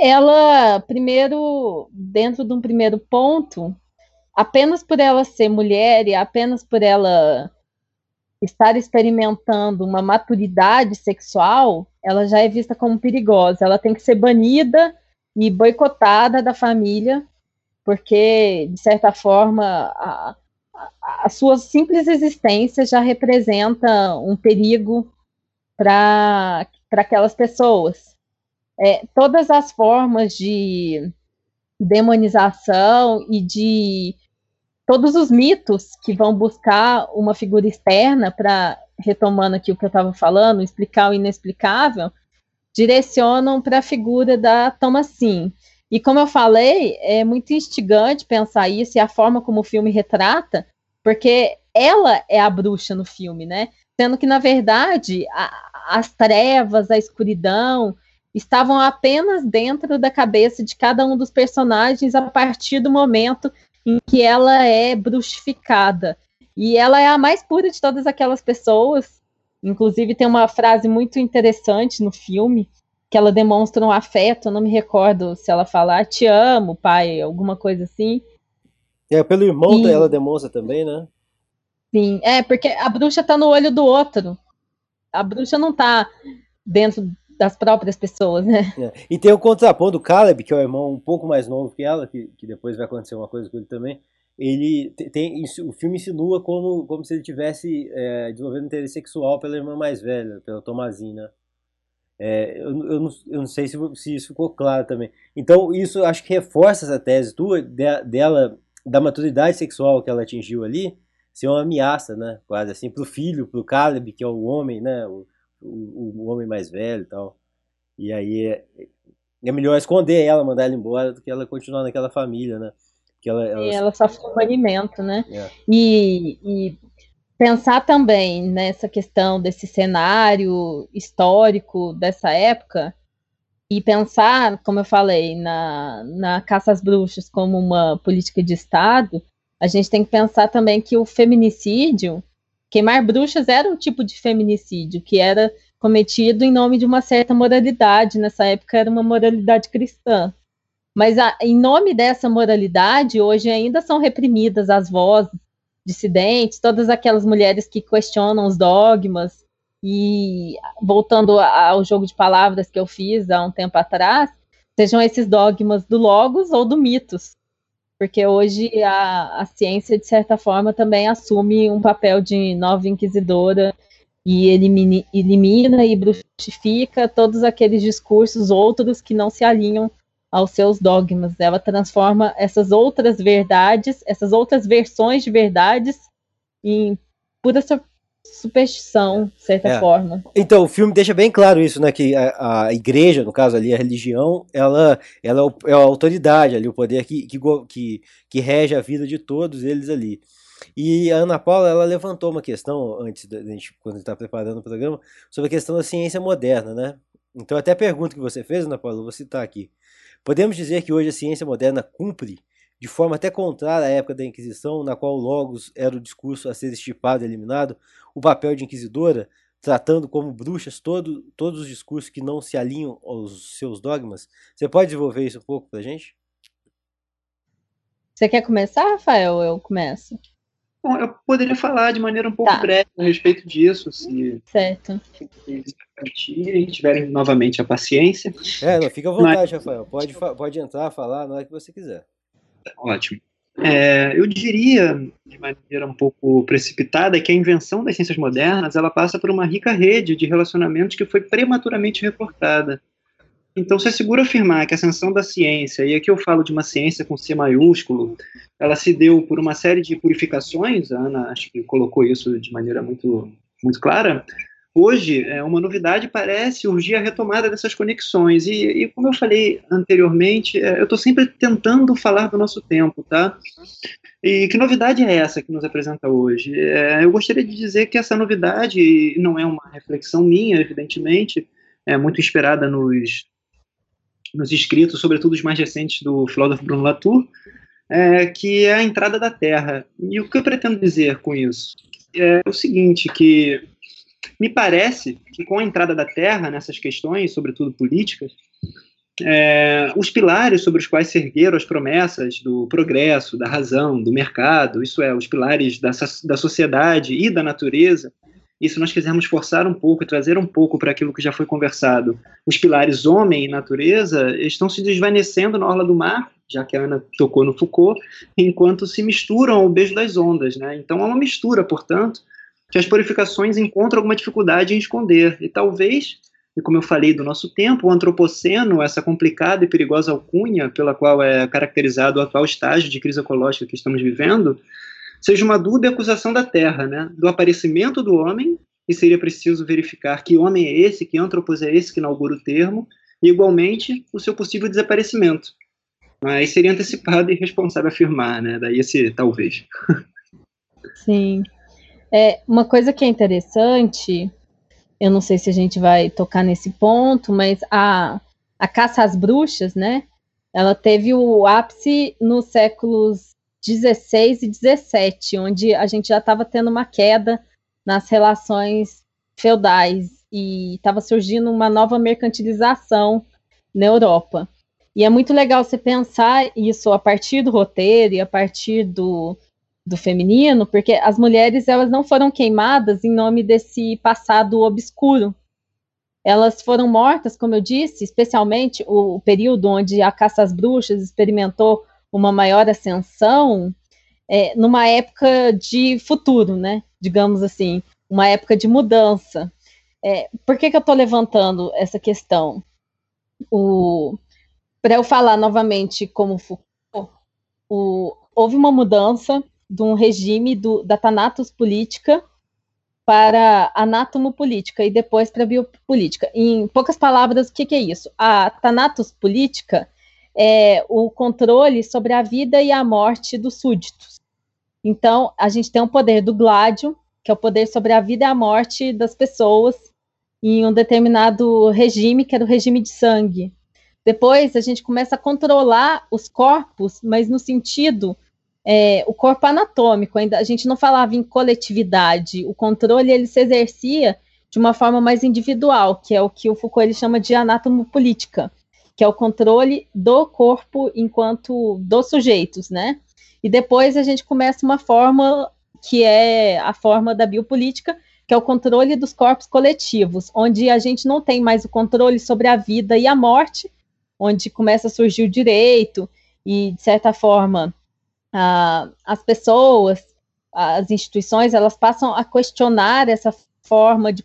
Ela, primeiro, dentro de um primeiro ponto, apenas por ela ser mulher e apenas por ela estar experimentando uma maturidade sexual, ela já é vista como perigosa. Ela tem que ser banida e boicotada da família, porque, de certa forma, a, a, sua simples existência já representa um perigo para aquelas pessoas. É, todas as formas de demonização e de todos os mitos que vão buscar uma figura externa para, retomando aqui o que eu estava falando, explicar o inexplicável, direcionam para a figura da Thomasin. E como eu falei, é muito instigante pensar isso e a forma como o filme retrata, porque ela é a bruxa no filme, né? Sendo que, na verdade, a, as trevas, a escuridão, estavam apenas dentro da cabeça de cada um dos personagens a partir do momento em que ela é bruxificada. E ela é a mais pura de todas aquelas pessoas. Inclusive, tem uma frase muito interessante no filme, que ela demonstra um afeto, não me recordo se ela fala, ah, te amo, pai, alguma coisa assim. É, pelo irmão e... dela demonstra também, né? Sim, é, porque a bruxa tá no olho do outro. A bruxa não tá dentro das próprias pessoas, né? É. E tem o contraponto do Caleb, que é o irmão um pouco mais novo que ela, que, que depois vai acontecer uma coisa com ele também. Ele tem, o filme insinua como, como se ele tivesse é, desenvolvendo interesse sexual pela irmã mais velha, pela Tomazina. É, eu, eu, não, eu não sei se, se isso ficou claro também. Então, isso acho que reforça essa tese tua, de, dela, da maturidade sexual que ela atingiu ali, ser uma ameaça, né? Quase assim, pro filho, pro Caleb, que é o homem, né? O, o, o homem mais velho e tal. E aí é, é melhor esconder ela, mandar ela embora, do que ela continuar naquela família, né? Que ela, ela... ela só foi banimento, né? É. E, e pensar também nessa questão desse cenário histórico dessa época e pensar, como eu falei, na, na caça às bruxas como uma política de Estado, a gente tem que pensar também que o feminicídio Queimar bruxas era um tipo de feminicídio que era cometido em nome de uma certa moralidade. Nessa época era uma moralidade cristã. Mas a, em nome dessa moralidade, hoje ainda são reprimidas as vozes dissidentes, todas aquelas mulheres que questionam os dogmas. E voltando ao jogo de palavras que eu fiz há um tempo atrás, sejam esses dogmas do Logos ou do mitos porque hoje a, a ciência, de certa forma, também assume um papel de nova inquisidora e elimina e bruxifica todos aqueles discursos outros que não se alinham aos seus dogmas. Ela transforma essas outras verdades, essas outras versões de verdades em pura superstição, de certa é. forma. Então, o filme deixa bem claro isso, né? Que a, a igreja, no caso ali, a religião, ela, ela é, é a autoridade ali, o poder que, que, que, que rege a vida de todos eles ali. E a Ana Paula, ela levantou uma questão antes da gente, quando a gente está preparando o programa, sobre a questão da ciência moderna, né? Então, até a pergunta que você fez, Ana Paula, eu vou citar aqui. Podemos dizer que hoje a ciência moderna cumpre de forma até contrária à época da Inquisição, na qual Logos era o discurso a ser estipado e eliminado, o papel de inquisidora, tratando como bruxas todo, todos os discursos que não se alinham aos seus dogmas. Você pode desenvolver isso um pouco para a gente? Você quer começar, Rafael? Eu começo. Bom, eu poderia falar de maneira um pouco tá. breve a respeito disso, se certo. e tiverem novamente a paciência. É, não, fica à vontade, Mas... Rafael. Pode, pode entrar, falar na hora que você quiser. Ótimo. É, eu diria, de maneira um pouco precipitada, que a invenção das ciências modernas ela passa por uma rica rede de relacionamentos que foi prematuramente reportada. Então, se é seguro afirmar que a ascensão da ciência, e aqui eu falo de uma ciência com C maiúsculo, ela se deu por uma série de purificações, a Ana acho que colocou isso de maneira muito, muito clara, hoje, é, uma novidade parece urgir a retomada dessas conexões. E, e como eu falei anteriormente, é, eu estou sempre tentando falar do nosso tempo, tá? E que novidade é essa que nos apresenta hoje? É, eu gostaria de dizer que essa novidade não é uma reflexão minha, evidentemente, é muito inspirada nos, nos escritos, sobretudo os mais recentes do filósofo Bruno Latour, é, que é a entrada da Terra. E o que eu pretendo dizer com isso? É o seguinte, que me parece que com a entrada da Terra nessas questões, sobretudo políticas, é, os pilares sobre os quais se ergueram as promessas do progresso, da razão, do mercado, isso é, os pilares da, da sociedade e da natureza, e se nós quisermos forçar um pouco, trazer um pouco para aquilo que já foi conversado, os pilares homem e natureza estão se desvanecendo na orla do mar, já que a Ana tocou no Foucault, enquanto se misturam ao beijo das ondas. Né? Então é uma mistura, portanto, que as purificações encontram alguma dificuldade em esconder. E talvez, e como eu falei do nosso tempo, o antropoceno, essa complicada e perigosa alcunha pela qual é caracterizado o atual estágio de crise ecológica que estamos vivendo, seja uma dúvida acusação da Terra, né, do aparecimento do homem, e seria preciso verificar que homem é esse, que antropos é esse que inaugura o termo, e igualmente o seu possível desaparecimento. Mas seria antecipado e irresponsável afirmar, né? Daí esse talvez. Sim. É, uma coisa que é interessante, eu não sei se a gente vai tocar nesse ponto, mas a, a caça às bruxas, né? Ela teve o ápice nos séculos 16 e 17, onde a gente já estava tendo uma queda nas relações feudais e estava surgindo uma nova mercantilização na Europa. E é muito legal você pensar isso a partir do roteiro e a partir do, do feminino, porque as mulheres elas não foram queimadas em nome desse passado obscuro. Elas foram mortas, como eu disse, especialmente o, o período onde a caça às bruxas experimentou uma maior ascensão é, numa época de futuro, né? Digamos assim, uma época de mudança. É, por que, que eu estou levantando essa questão? Para eu falar novamente como Foucault, o, houve uma mudança de um regime do, da Thanatos política para anátomo política e depois para biopolítica. Em poucas palavras, o que, que é isso? A Thanatos política é, o controle sobre a vida e a morte dos súditos. Então, a gente tem o poder do gládio, que é o poder sobre a vida e a morte das pessoas em um determinado regime, que era o regime de sangue. Depois, a gente começa a controlar os corpos, mas no sentido é, o corpo anatômico. Ainda a gente não falava em coletividade. O controle ele se exercia de uma forma mais individual, que é o que o Foucault ele chama de anatomopolítica que é o controle do corpo enquanto dos sujeitos, né? E depois a gente começa uma forma que é a forma da biopolítica, que é o controle dos corpos coletivos, onde a gente não tem mais o controle sobre a vida e a morte, onde começa a surgir o direito e, de certa forma, a, as pessoas, as instituições, elas passam a questionar essa forma de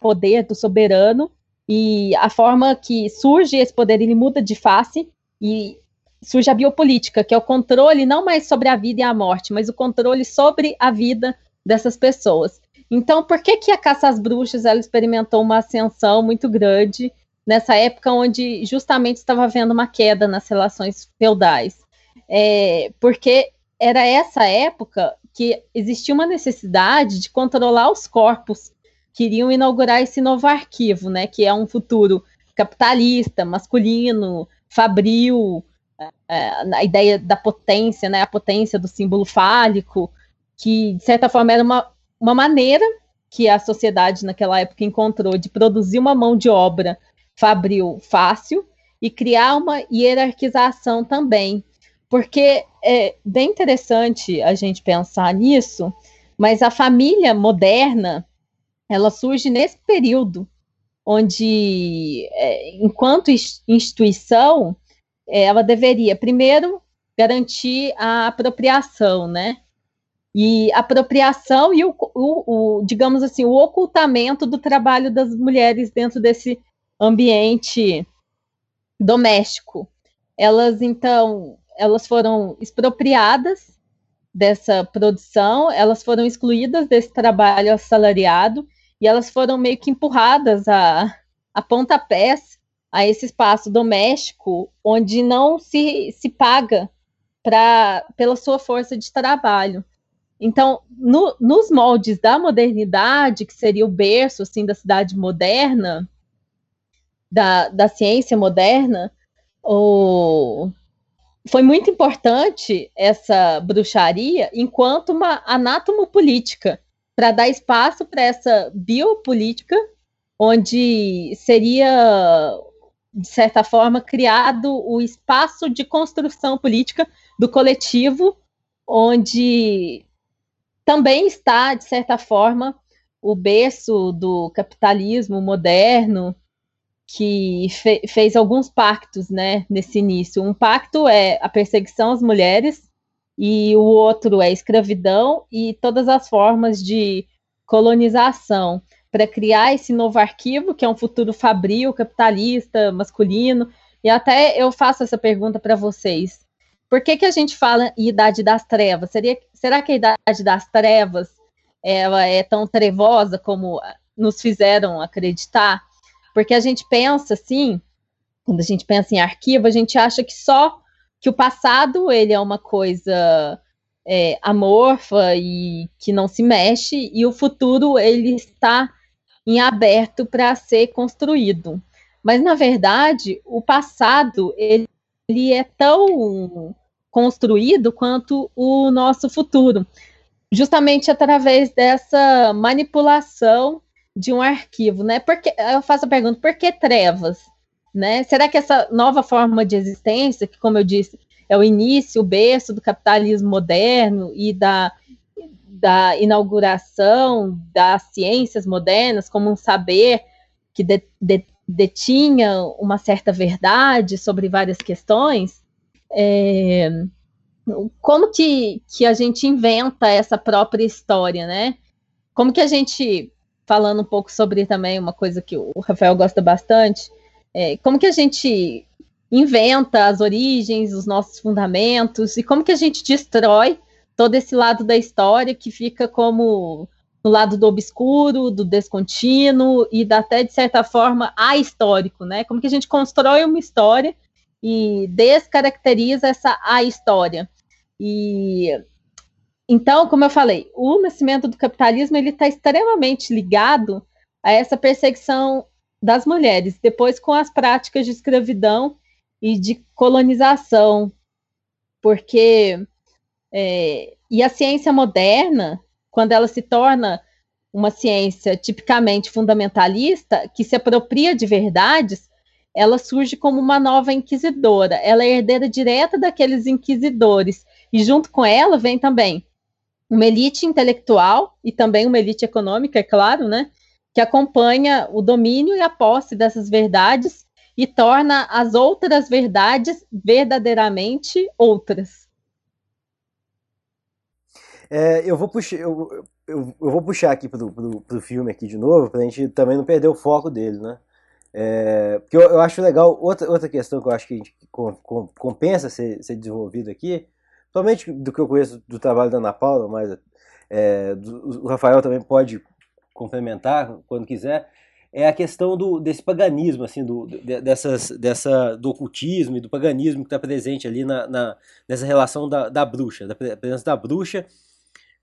poder do soberano e a forma que surge esse poder, ele muda de face e surge a biopolítica, que é o controle não mais sobre a vida e a morte, mas o controle sobre a vida dessas pessoas. Então, por que, que a caça às bruxas ela experimentou uma ascensão muito grande nessa época onde justamente estava havendo uma queda nas relações feudais? É, porque era essa época que existia uma necessidade de controlar os corpos que iriam inaugurar esse novo arquivo, né, que é um futuro capitalista, masculino, fabril, é, é, a ideia da potência, né, a potência do símbolo fálico, que de certa forma era uma, uma maneira que a sociedade naquela época encontrou de produzir uma mão de obra fabril fácil e criar uma hierarquização também. Porque é bem interessante a gente pensar nisso, mas a família moderna ela surge nesse período onde, é, enquanto instituição, é, ela deveria primeiro garantir a apropriação, né? E apropriação e o, o, o, digamos assim, o ocultamento do trabalho das mulheres dentro desse ambiente doméstico. Elas então, elas foram expropriadas dessa produção, elas foram excluídas desse trabalho assalariado e elas foram meio que empurradas a, a pontapés a esse espaço doméstico onde não se, se paga pra, pela sua força de trabalho. Então, no, nos moldes da modernidade, que seria o berço assim, da cidade moderna, da, da ciência moderna, o, foi muito importante essa bruxaria enquanto uma anátomo-política, para dar espaço para essa biopolítica, onde seria, de certa forma, criado o espaço de construção política do coletivo, onde também está, de certa forma, o berço do capitalismo moderno, que fe fez alguns pactos né, nesse início. Um pacto é a perseguição às mulheres, e o outro é escravidão e todas as formas de colonização, para criar esse novo arquivo, que é um futuro fabril, capitalista, masculino. E até eu faço essa pergunta para vocês. Por que, que a gente fala em idade das trevas? Seria, será que a idade das trevas ela é tão trevosa como nos fizeram acreditar? Porque a gente pensa assim, quando a gente pensa em arquivo, a gente acha que só que o passado ele é uma coisa é, amorfa e que não se mexe, e o futuro ele está em aberto para ser construído. Mas na verdade, o passado ele, ele é tão construído quanto o nosso futuro, justamente através dessa manipulação de um arquivo, né? Porque eu faço a pergunta: por que trevas? Né? Será que essa nova forma de existência, que, como eu disse, é o início, o berço do capitalismo moderno e da, da inauguração das ciências modernas como um saber que de, de, detinha uma certa verdade sobre várias questões, é, como que, que a gente inventa essa própria história, né? Como que a gente, falando um pouco sobre também uma coisa que o Rafael gosta bastante, é, como que a gente inventa as origens, os nossos fundamentos, e como que a gente destrói todo esse lado da história que fica como no lado do obscuro, do descontínuo e da, até de certa forma ahistórico, né? Como que a gente constrói uma história e descaracteriza essa a história. E então, como eu falei, o nascimento do capitalismo ele está extremamente ligado a essa perseguição das mulheres, depois com as práticas de escravidão e de colonização, porque é, e a ciência moderna, quando ela se torna uma ciência tipicamente fundamentalista, que se apropria de verdades, ela surge como uma nova inquisidora. Ela é herdeira direta daqueles inquisidores. E junto com ela vem também uma elite intelectual e também uma elite econômica, é claro, né? que acompanha o domínio e a posse dessas verdades e torna as outras verdades verdadeiramente outras. É, eu, vou puxar, eu, eu, eu vou puxar aqui para o filme aqui de novo, para a gente também não perder o foco dele, né? É, porque eu, eu, acho legal, outra, outra questão que eu acho que a gente com, com, compensa ser, ser desenvolvido aqui, somente do que eu conheço do trabalho da Ana Paula, mas é, do, o Rafael também pode complementar quando quiser, é a questão do, desse paganismo, assim, do, dessas, dessa, do ocultismo e do paganismo que está presente ali na, na, nessa relação da, da bruxa, da presença da bruxa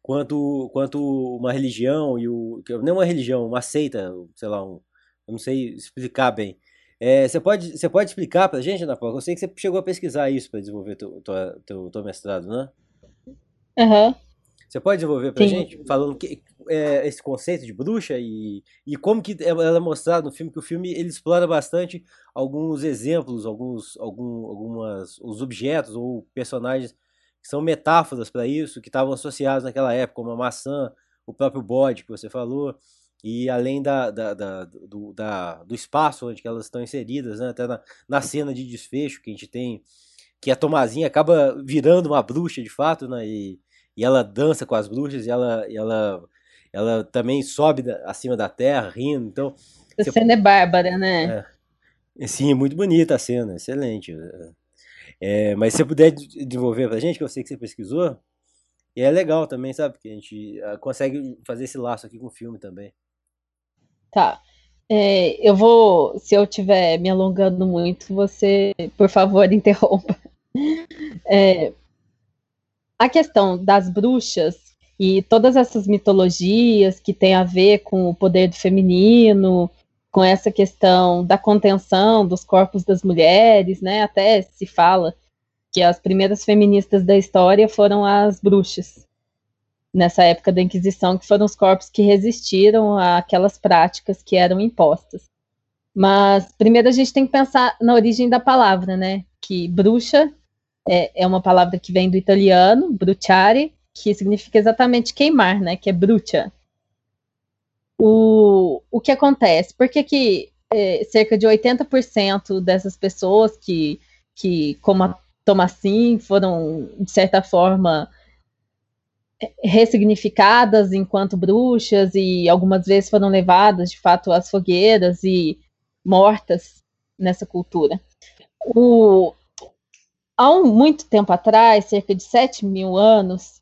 quanto, quanto uma religião e o. Não uma religião, uma seita, sei lá, um, eu não sei explicar bem. É, você, pode, você pode explicar pra gente, Ana Paula? Eu sei que você chegou a pesquisar isso para desenvolver teu, teu, teu, teu mestrado, né? Aham. Você pode desenvolver pra Sim. gente, falando que, é, esse conceito de bruxa e, e como que ela é mostrada no filme, que o filme ele explora bastante alguns exemplos, alguns, algum, algumas, os objetos ou personagens que são metáforas para isso, que estavam associados naquela época, como a maçã, o próprio bode que você falou, e além da, da, da, do, da, do espaço onde elas estão inseridas, né, até na, na cena de desfecho que a gente tem, que a Tomazinha acaba virando uma bruxa de fato, né, e, e ela dança com as bruxas e ela, e ela, ela também sobe da, acima da terra rindo. Então, a cena é bárbara, né? É, sim, é muito bonita a cena, excelente. É, mas se você puder desenvolver pra gente, que eu sei que você pesquisou, e é legal também, sabe? Porque a gente uh, consegue fazer esse laço aqui com o filme também. Tá. É, eu vou, se eu estiver me alongando muito, você, por favor, interrompa. É, a questão das bruxas e todas essas mitologias que tem a ver com o poder do feminino, com essa questão da contenção dos corpos das mulheres, né? Até se fala que as primeiras feministas da história foram as bruxas. Nessa época da Inquisição, que foram os corpos que resistiram àquelas práticas que eram impostas. Mas primeiro a gente tem que pensar na origem da palavra, né? Que bruxa é, é uma palavra que vem do italiano, bruciare, que significa exatamente queimar, né? Que é brucia. O, o que acontece? Por que, que é, cerca de 80% dessas pessoas que, que, como a Tomassin, foram, de certa forma, ressignificadas enquanto bruxas e algumas vezes foram levadas, de fato, às fogueiras e mortas nessa cultura. O, há um, muito tempo atrás, cerca de 7 mil anos,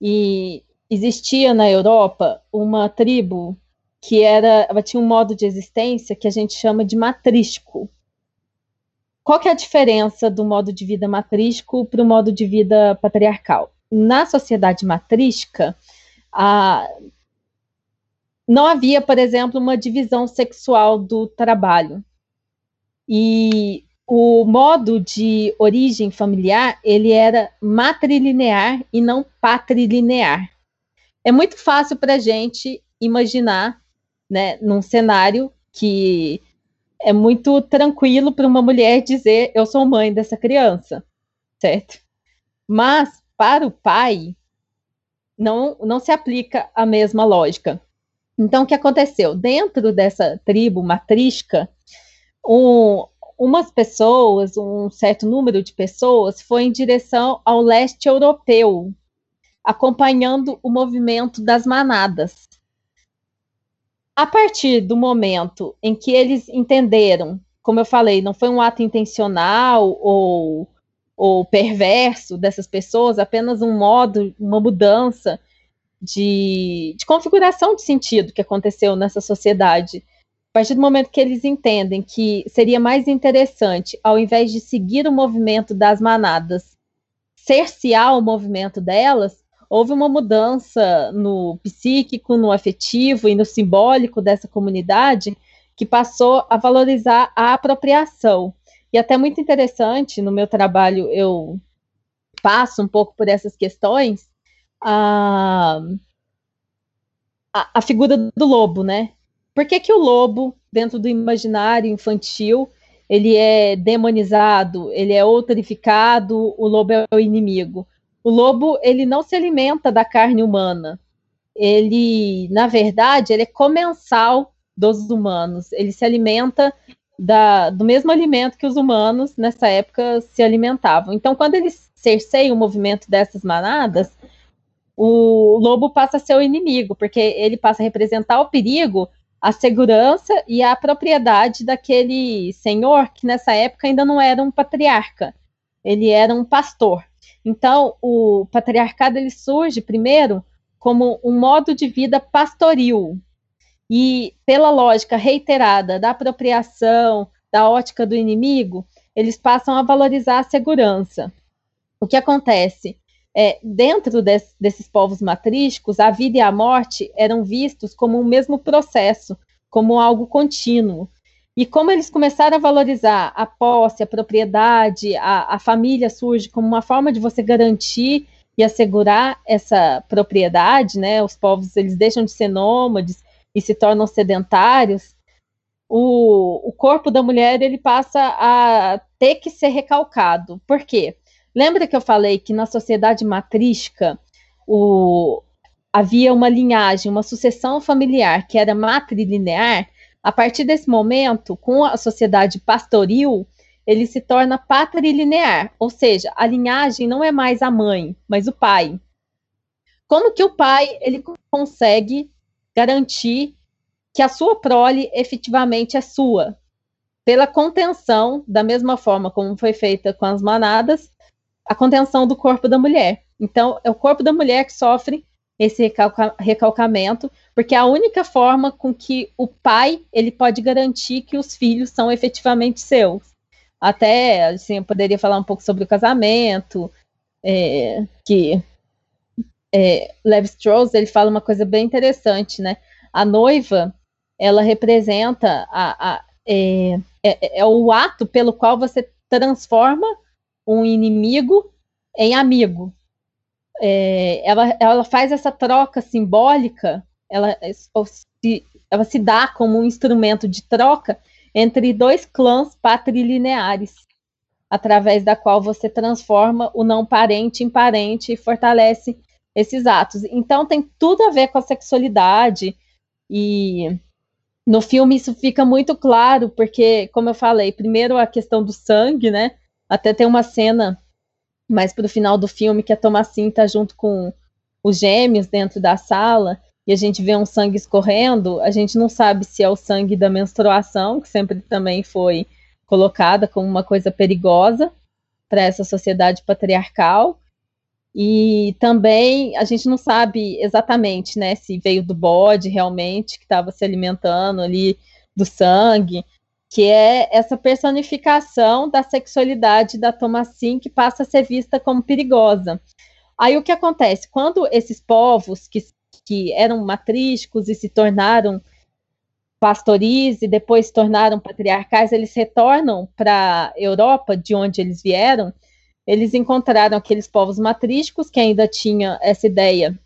e existia na Europa uma tribo que era, ela tinha um modo de existência que a gente chama de matrístico. Qual que é a diferença do modo de vida matrístico para o modo de vida patriarcal? Na sociedade matrística, a, não havia, por exemplo, uma divisão sexual do trabalho. E o modo de origem familiar, ele era matrilinear e não patrilinear. É muito fácil para a gente imaginar, né, num cenário que é muito tranquilo para uma mulher dizer eu sou mãe dessa criança, certo? Mas para o pai não não se aplica a mesma lógica. Então o que aconteceu dentro dessa tribo matrística, um, umas pessoas, um certo número de pessoas, foi em direção ao leste europeu, acompanhando o movimento das manadas. A partir do momento em que eles entenderam, como eu falei, não foi um ato intencional ou, ou perverso dessas pessoas, apenas um modo, uma mudança de, de configuração de sentido que aconteceu nessa sociedade a partir do momento que eles entendem que seria mais interessante, ao invés de seguir o movimento das manadas, cercear o movimento delas, houve uma mudança no psíquico, no afetivo e no simbólico dessa comunidade que passou a valorizar a apropriação. E até muito interessante, no meu trabalho eu passo um pouco por essas questões, a, a, figura do lobo, né? Por que, que o lobo, dentro do imaginário infantil, ele é demonizado, ele é outrificado, o lobo é o inimigo? O lobo, ele não se alimenta da carne humana. Ele, na verdade, ele é comensal dos humanos. Ele se alimenta da, do mesmo alimento que os humanos nessa época se alimentavam. Então, quando ele cerceia o movimento dessas manadas, o lobo passa a ser o inimigo, porque ele passa a representar o perigo a segurança e a propriedade daquele senhor que nessa época ainda não era um patriarca, ele era um pastor. Então, o patriarcado ele surge primeiro como um modo de vida pastoril. E pela lógica reiterada da apropriação, da ótica do inimigo, eles passam a valorizar a segurança. O que acontece? É, dentro des, desses povos matrísticos, a vida e a morte eram vistos como o mesmo processo, como algo contínuo. E como eles começaram a valorizar a posse, a propriedade, a, a família surge como uma forma de você garantir e assegurar essa propriedade, né? Os povos eles deixam de ser nômades e se tornam sedentários. O, o corpo da mulher ele passa a ter que ser recalcado. Por quê? Lembra que eu falei que na sociedade matrística o, havia uma linhagem, uma sucessão familiar que era matrilinear? A partir desse momento, com a sociedade pastoril, ele se torna patrilinear, ou seja, a linhagem não é mais a mãe, mas o pai. Como que o pai ele consegue garantir que a sua prole efetivamente é sua? Pela contenção, da mesma forma como foi feita com as manadas, a contenção do corpo da mulher. Então, é o corpo da mulher que sofre esse recalca recalcamento, porque é a única forma com que o pai ele pode garantir que os filhos são efetivamente seus. Até, assim, eu poderia falar um pouco sobre o casamento, é, que é, Levi Strauss, ele fala uma coisa bem interessante, né? A noiva, ela representa a, a é, é, é, o ato pelo qual você transforma um inimigo em amigo é, ela, ela faz essa troca simbólica, ela se, ela se dá como um instrumento de troca entre dois clãs patrilineares, através da qual você transforma o não parente em parente e fortalece esses atos. Então tem tudo a ver com a sexualidade e no filme isso fica muito claro, porque, como eu falei, primeiro a questão do sangue, né? Até tem uma cena mais pro final do filme que a Thomasin tá junto com os gêmeos dentro da sala e a gente vê um sangue escorrendo, a gente não sabe se é o sangue da menstruação, que sempre também foi colocada como uma coisa perigosa para essa sociedade patriarcal. E também a gente não sabe exatamente, né, se veio do bode realmente que estava se alimentando ali do sangue, que é essa personificação da sexualidade da Thomasin que passa a ser vista como perigosa. Aí o que acontece? Quando esses povos que, que eram matrísticos e se tornaram pastoris e depois se tornaram patriarcais, eles retornam para a Europa, de onde eles vieram, eles encontraram aqueles povos matrísticos que ainda tinham essa ideia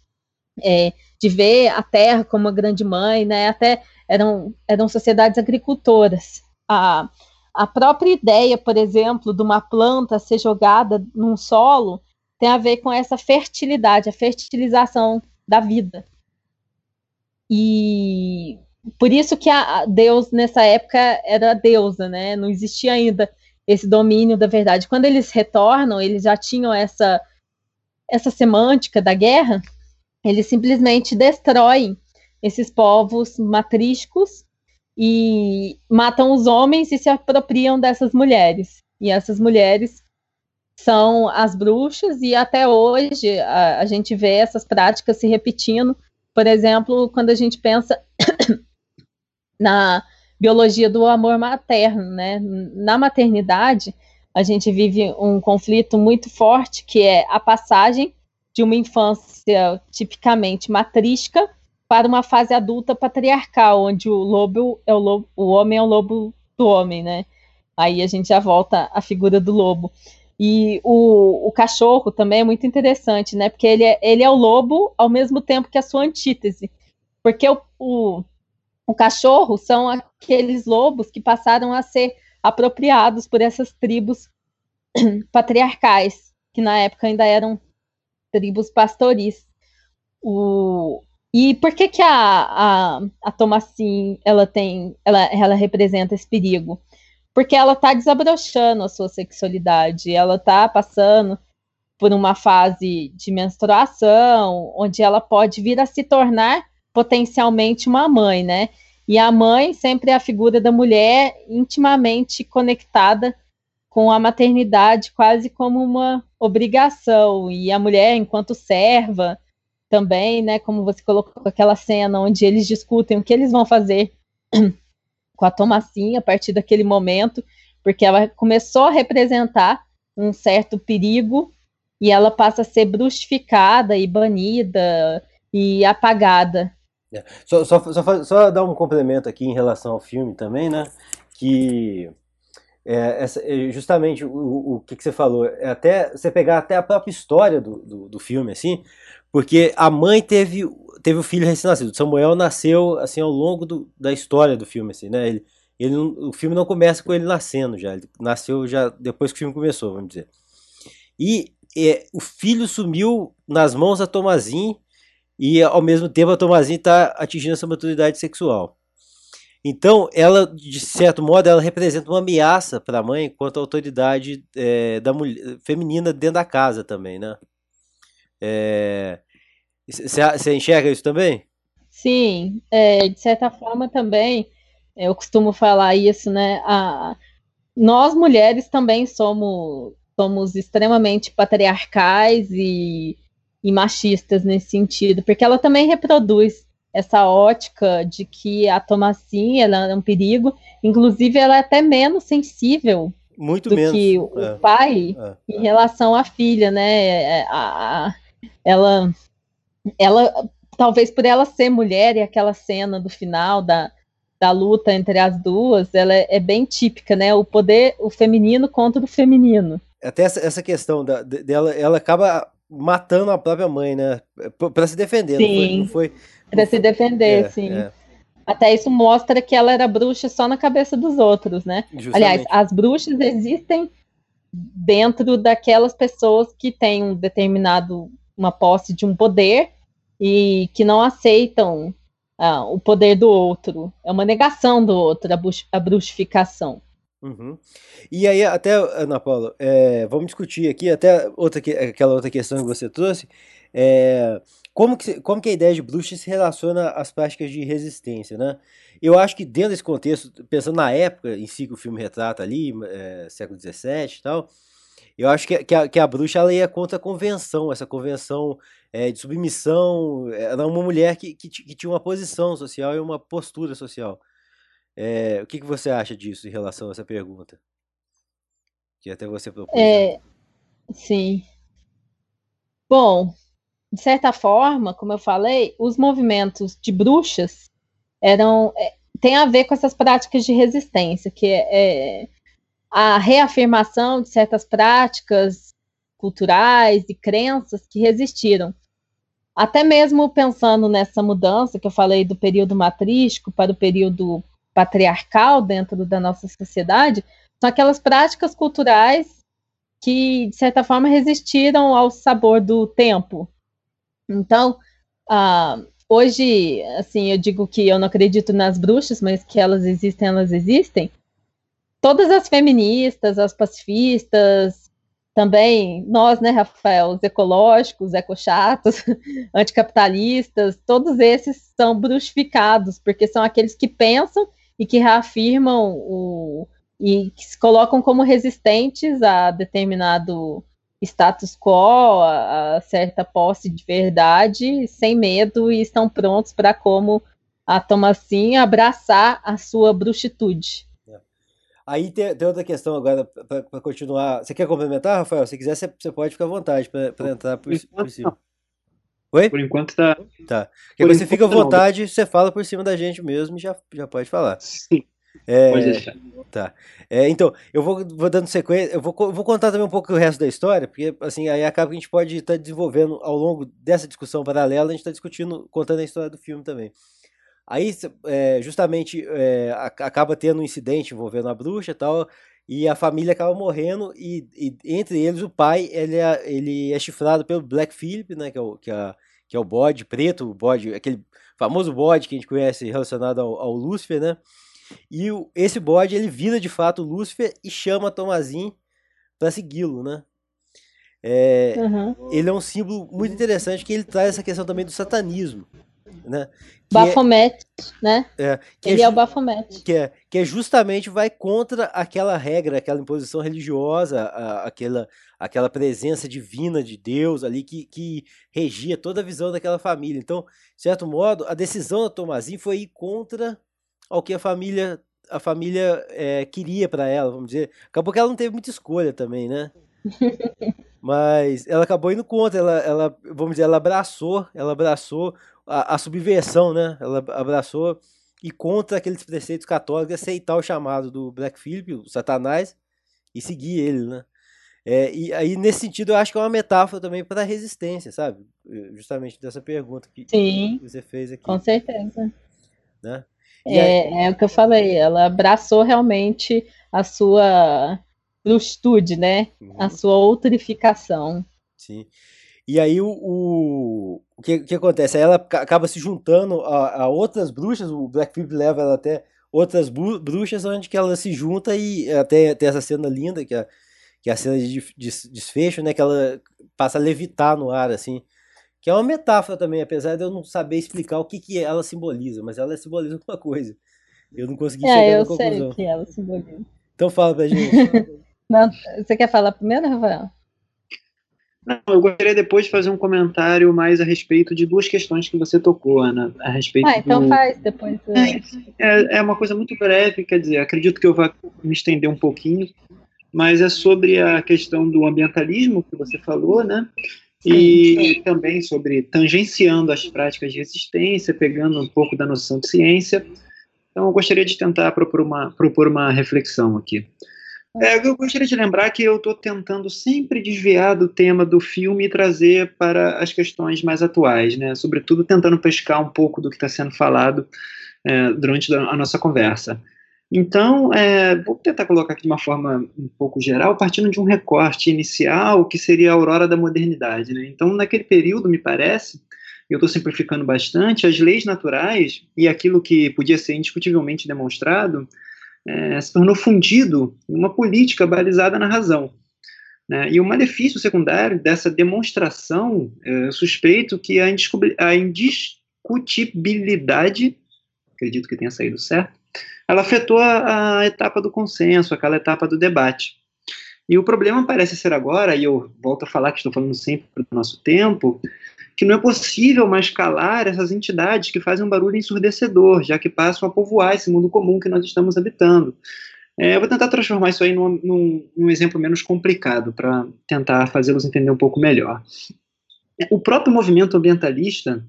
é, de ver a terra como uma grande mãe, né? Até eram, eram sociedades agricultoras a, a própria ideia, por exemplo, de uma planta ser jogada num solo tem a ver com essa fertilidade, a fertilização da vida. E por isso que a Deus nessa época era deusa, né? Não existia ainda esse domínio da verdade. Quando eles retornam, eles já tinham essa essa semântica da guerra, eles simplesmente destroem esses povos matrísticos e matam os homens e se apropriam dessas mulheres. E essas mulheres são as bruxas, e até hoje a, a gente vê essas práticas se repetindo. Por exemplo, quando a gente pensa na biologia do amor materno, né? Na maternidade, a gente vive um conflito muito forte que é a passagem de uma infância tipicamente matrística para uma fase adulta patriarcal, onde o lobo é o lobo, o homem é o lobo do homem, né? Aí a gente já volta à figura do lobo. E o, o cachorro também é muito interessante, né? Porque ele é, ele é o lobo ao mesmo tempo que a sua antítese. Porque o, o, o cachorro são aqueles lobos que passaram a ser apropriados por essas tribos patriarcais, que na época ainda eram tribos pastoris. O, e por que que a, a, a ela tem, ela, ela representa esse perigo? Porque ela está desabrochando a sua sexualidade, ela está passando por uma fase de menstruação, onde ela pode vir a se tornar potencialmente uma mãe, né? E a mãe sempre é a figura da mulher intimamente conectada com a maternidade, quase como uma obrigação. E a mulher, enquanto serva, também, né? Como você colocou aquela cena onde eles discutem o que eles vão fazer com a Tomassinha a partir daquele momento, porque ela começou a representar um certo perigo e ela passa a ser bruxificada e banida e apagada. É. Só, só, só, só, dar um complemento aqui em relação ao filme também, né? Que é, essa, é justamente o, o que, que, você falou, é até você pegar até a própria história do, do, do filme, assim, porque a mãe teve, teve o filho recém-nascido. Samuel nasceu assim ao longo do, da história do filme, assim, né? Ele, ele o filme não começa com ele nascendo já, ele nasceu já depois que o filme começou, vamos dizer. E é, o filho sumiu nas mãos da Tomazin e ao mesmo tempo a Tomazin está atingindo essa maturidade sexual. Então, ela, de certo modo, ela representa uma ameaça para a mãe quanto à autoridade é, da mulher, feminina dentro da casa também, né? Você é, enxerga isso também? Sim, é, de certa forma também, eu costumo falar isso, né? A, nós mulheres também somos, somos extremamente patriarcais e, e machistas nesse sentido, porque ela também reproduz essa ótica de que a Tomassinha ela é um perigo, inclusive ela é até menos sensível Muito do menos. que o é. pai é. em relação à filha, né? É, a, a, ela, ela, talvez por ela ser mulher e aquela cena do final da, da luta entre as duas, ela é, é bem típica, né? O poder, o feminino contra o feminino. Até essa, essa questão da, dela, ela acaba matando a própria mãe, né? Para se defender, Sim. não foi, para se defender, é, sim. É. Até isso mostra que ela era bruxa só na cabeça dos outros, né? Justamente. Aliás, as bruxas existem dentro daquelas pessoas que têm um determinado uma posse de um poder e que não aceitam ah, o poder do outro. É uma negação do outro, a bruxificação. Uhum. E aí, até, Ana Paula, é, vamos discutir aqui, até outra, aquela outra questão que você trouxe, é, como que, como que a ideia de bruxa se relaciona às práticas de resistência, né? Eu acho que dentro desse contexto, pensando na época em si que o filme retrata ali, é, século XVII e tal, eu acho que, que, a, que a bruxa ela ia contra a convenção, essa convenção é, de submissão, ela é uma mulher que, que, que, tinha uma posição social e uma postura social. É, o que, que você acha disso em relação a essa pergunta? Que até você propôs. É, sim. Bom, de certa forma, como eu falei, os movimentos de bruxas eram é, tem a ver com essas práticas de resistência, que é, é a reafirmação de certas práticas culturais e crenças que resistiram. Até mesmo pensando nessa mudança que eu falei do período matrístico para o período patriarcal dentro da nossa sociedade, são aquelas práticas culturais que, de certa forma, resistiram ao sabor do tempo, então, uh, hoje, assim, eu digo que eu não acredito nas bruxas, mas que elas existem, elas existem. Todas as feministas, as pacifistas, também nós, né, Rafael, os ecológicos, ecochatos, anticapitalistas, todos esses são bruxificados, porque são aqueles que pensam e que reafirmam o, e que se colocam como resistentes a determinado status quo, a, a certa posse de verdade, sem medo e estão prontos para, como a Tomassinha, abraçar a sua bruxitude. É. Aí tem, tem, outra questão agora, para continuar. Você quer complementar, Rafael? Se quiser, você, você pode ficar à vontade para entrar por, por cima. Oi? Por enquanto tá. Tá. Porque você fica à vontade, não. você fala por cima da gente mesmo e já, já pode falar. Sim. É, Pode deixar. Tá. É, então, eu vou, vou dando sequência, eu vou, vou contar também um pouco o resto da história, porque assim, aí acaba que a gente pode estar tá desenvolvendo ao longo dessa discussão paralela, a gente está discutindo, contando a história do filme também. Aí, é, justamente, é, acaba tendo um incidente envolvendo a bruxa e tal, e a família acaba morrendo, e, e, entre eles o pai, ele é, ele é chifrado pelo Black Philip, né, que é o, que é, que é o bode preto, o bode, aquele famoso bode que a gente conhece relacionado ao, ao Lúcifer, né, e o, esse bode ele vira de fato Lúcifer e chama Tomazin para segui-lo, né? É, uhum. Ele é um símbolo muito interessante que ele traz essa questão também do satanismo. Né? Baphomet, é, né? É, Ele é, é, o Baphomet. Que é, que é justamente vai contra aquela regra, aquela imposição religiosa, a, aquela, aquela presença divina de Deus ali que, que regia toda a visão daquela família. Então, de certo modo, a decisão da Tomazinho foi ir contra ao que a família a família é, queria para ela, vamos dizer. Acabou que ela não teve muita escolha também, né? Mas ela acabou indo contra, ela, ela, vamos dizer, ela abraçou, ela abraçou a, a subversão, né? Ela abraçou e contra aqueles preceitos católicos aceitar o chamado do Black Phillip, o Satanás, e seguir ele, né? É, e aí, nesse sentido, eu acho que é uma metáfora também para a resistência, sabe? Justamente dessa pergunta que, Sim, você fez aqui. Com certeza. Né? É, aí... é, o que eu falei, ela abraçou realmente a sua bruxitude, né? Uhum. A sua outrificação. Sim. E aí o, o, o que, que acontece? Aí ela acaba se juntando a, a outras bruxas, o Black Phillip leva ela até outras bruxas, onde que ela se junta e até tem essa cena linda, que é, que é a cena de, de desfecho, né? Que ela passa a levitar no ar, assim. Que é uma metáfora também, apesar de eu não saber explicar o que, que ela simboliza, mas ela simboliza alguma coisa. Eu não consegui é, chegar na conclusão. É, eu sei o que ela simboliza. Então fala pra gente. não, você quer falar primeiro, Rafael? Não, eu gostaria depois de fazer um comentário mais a respeito de duas questões que você tocou, Ana. A respeito ah, então do... faz depois. É, é, é, uma coisa muito breve, quer dizer, acredito que eu vá me estender um pouquinho, mas é sobre a questão do ambientalismo que você falou, né? E também sobre tangenciando as práticas de resistência, pegando um pouco da noção de ciência. Então, eu gostaria de tentar propor uma, propor uma reflexão aqui. É, eu gostaria de lembrar que eu estou tentando sempre desviar do tema do filme e trazer para as questões mais atuais, né? Sobretudo tentando pescar um pouco do que está sendo falado é, durante a nossa conversa. Então, é, vou tentar colocar aqui de uma forma um pouco geral, partindo de um recorte inicial que seria a aurora da modernidade. Né? Então, naquele período, me parece, eu estou simplificando bastante, as leis naturais e aquilo que podia ser indiscutivelmente demonstrado é, se tornou fundido em uma política balizada na razão. Né? E o malefício secundário dessa demonstração, é, suspeito que a, a indiscutibilidade, acredito que tenha saído certo, ela afetou a, a etapa do consenso, aquela etapa do debate. E o problema parece ser agora, e eu volto a falar que estou falando sempre do nosso tempo, que não é possível mais calar essas entidades que fazem um barulho ensurdecedor, já que passam a povoar esse mundo comum que nós estamos habitando. É, eu vou tentar transformar isso aí num, num, num exemplo menos complicado, para tentar fazê-los entender um pouco melhor. O próprio movimento ambientalista,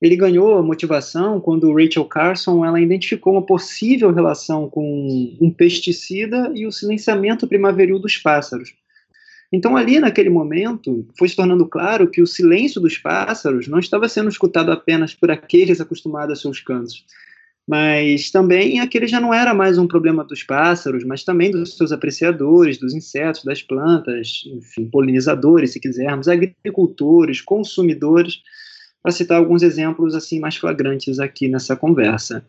ele ganhou motivação quando Rachel Carson ela identificou uma possível relação com um pesticida e o silenciamento primaveril dos pássaros. Então, ali naquele momento, foi se tornando claro que o silêncio dos pássaros não estava sendo escutado apenas por aqueles acostumados a seus cantos, mas também aquele já não era mais um problema dos pássaros, mas também dos seus apreciadores, dos insetos, das plantas, enfim, polinizadores, se quisermos, agricultores, consumidores, para citar alguns exemplos assim mais flagrantes aqui nessa conversa.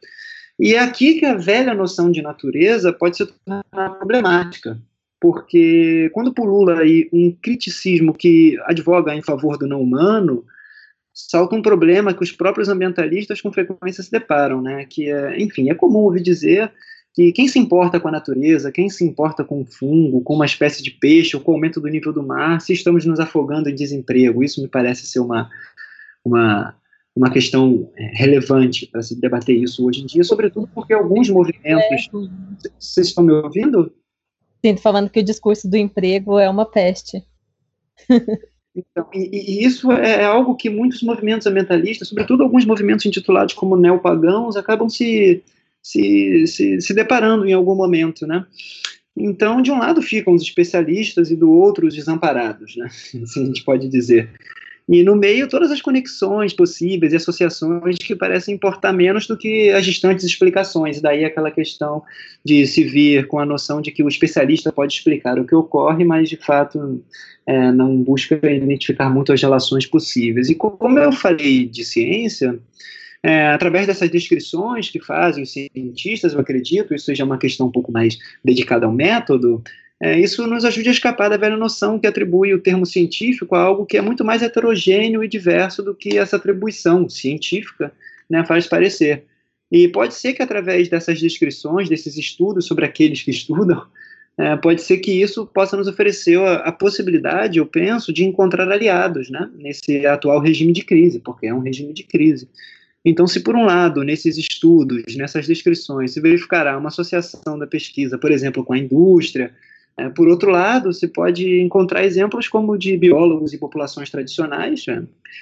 E é aqui que a velha noção de natureza pode se tornar problemática, porque quando pulula aí um criticismo que advoga em favor do não humano, salta um problema que os próprios ambientalistas com frequência se deparam, né? Que é, enfim, é comum ouvir dizer que quem se importa com a natureza, quem se importa com um fungo, com uma espécie de peixe ou com o aumento do nível do mar, se estamos nos afogando em desemprego. Isso me parece ser uma uma uma questão é, relevante para se debater isso hoje em dia, sobretudo porque alguns movimentos. É. Vocês estão me ouvindo? Sim, falando que o discurso do emprego é uma peste. Então, e, e, isso é, é algo que muitos movimentos ambientalistas, sobretudo alguns movimentos intitulados como neopagãos, acabam se, se, se, se deparando em algum momento, né? Então, de um lado ficam os especialistas e do outro os desamparados, né? Assim a gente pode dizer. E no meio, todas as conexões possíveis e associações que parecem importar menos do que as distantes explicações. Daí aquela questão de se vir com a noção de que o especialista pode explicar o que ocorre, mas de fato é, não busca identificar muito as relações possíveis. E como eu falei de ciência, é, através dessas descrições que fazem os cientistas, eu acredito, isso já é uma questão um pouco mais dedicada ao método, é, isso nos ajuda a escapar da velha noção que atribui o termo científico a algo que é muito mais heterogêneo e diverso do que essa atribuição científica né, faz parecer. E pode ser que através dessas descrições, desses estudos sobre aqueles que estudam, é, pode ser que isso possa nos oferecer a, a, possibilidade, eu penso, de encontrar aliados né, nesse atual regime de crise, porque é um regime de crise. Então, se por um lado, nesses estudos, nessas descrições, se verificará uma associação da pesquisa, por exemplo, com a indústria, por outro lado, se pode encontrar exemplos como de biólogos e populações tradicionais é,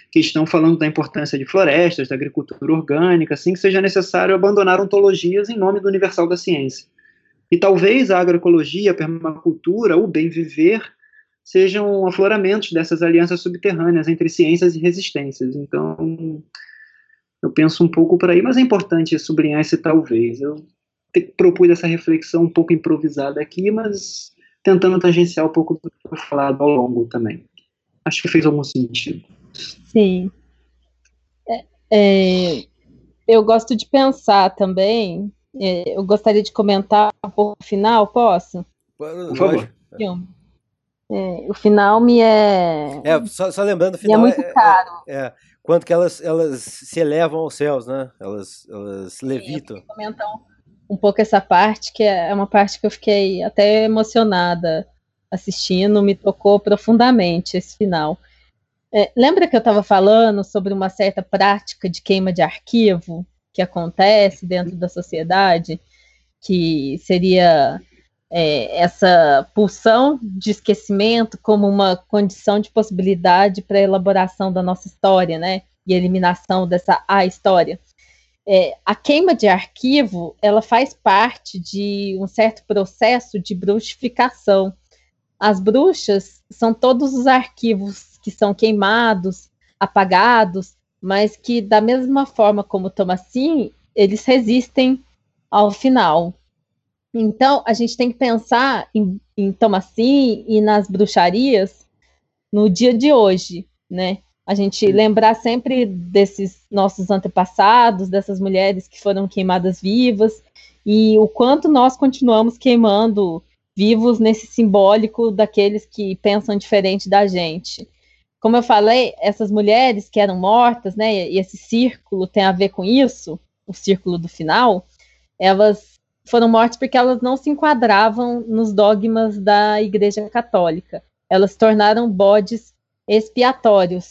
que estão falando da importância de florestas, da agricultura orgânica, sem que seja necessário abandonar ontologias em nome do universal da ciência. E talvez a agroecologia, a permacultura, o bem viver sejam afloramentos dessas alianças subterrâneas entre ciências e resistências. Então, eu penso um pouco por aí, mas é importante sublinhar esse talvez. Eu propus essa reflexão um pouco improvisada aqui, mas tentando tangenciar um pouco do que foi falado ao longo também. Acho que fez algum sentido. Sim. É, é, eu gosto de pensar também é, eu gostaria de comentar um pouco o final, posso? Por favor. É, o final me é. É, só, só lembrando, o final. Me é muito é, caro. É, é, quanto que elas, elas se elevam aos céus, né? Elas, elas levitam. comentar um, pouco essa parte, que é uma parte que eu fiquei até emocionada assistindo, me tocou profundamente esse final. É, lembra que eu estava falando sobre uma certa prática de queima de arquivo? que acontece dentro da sociedade, que seria é, essa pulsão de esquecimento como uma condição de possibilidade para a elaboração da nossa história, né? E eliminação dessa a história. É, a queima de arquivo, ela faz parte de um certo processo de bruxificação. As bruxas são todos os arquivos que são queimados, apagados, mas que da mesma forma como Thomasin, eles resistem ao final. Então, a gente tem que pensar em, em e nas bruxarias no dia de hoje, né? A gente lembrar sempre desses nossos antepassados, dessas mulheres que foram queimadas vivas, e o quanto nós continuamos queimando vivos nesse simbólico daqueles que pensam diferente da gente como eu falei, essas mulheres que eram mortas, né, e esse círculo tem a ver com isso, o círculo do final, elas foram mortas porque elas não se enquadravam nos dogmas da Igreja Católica. Elas se tornaram bodes expiatórios.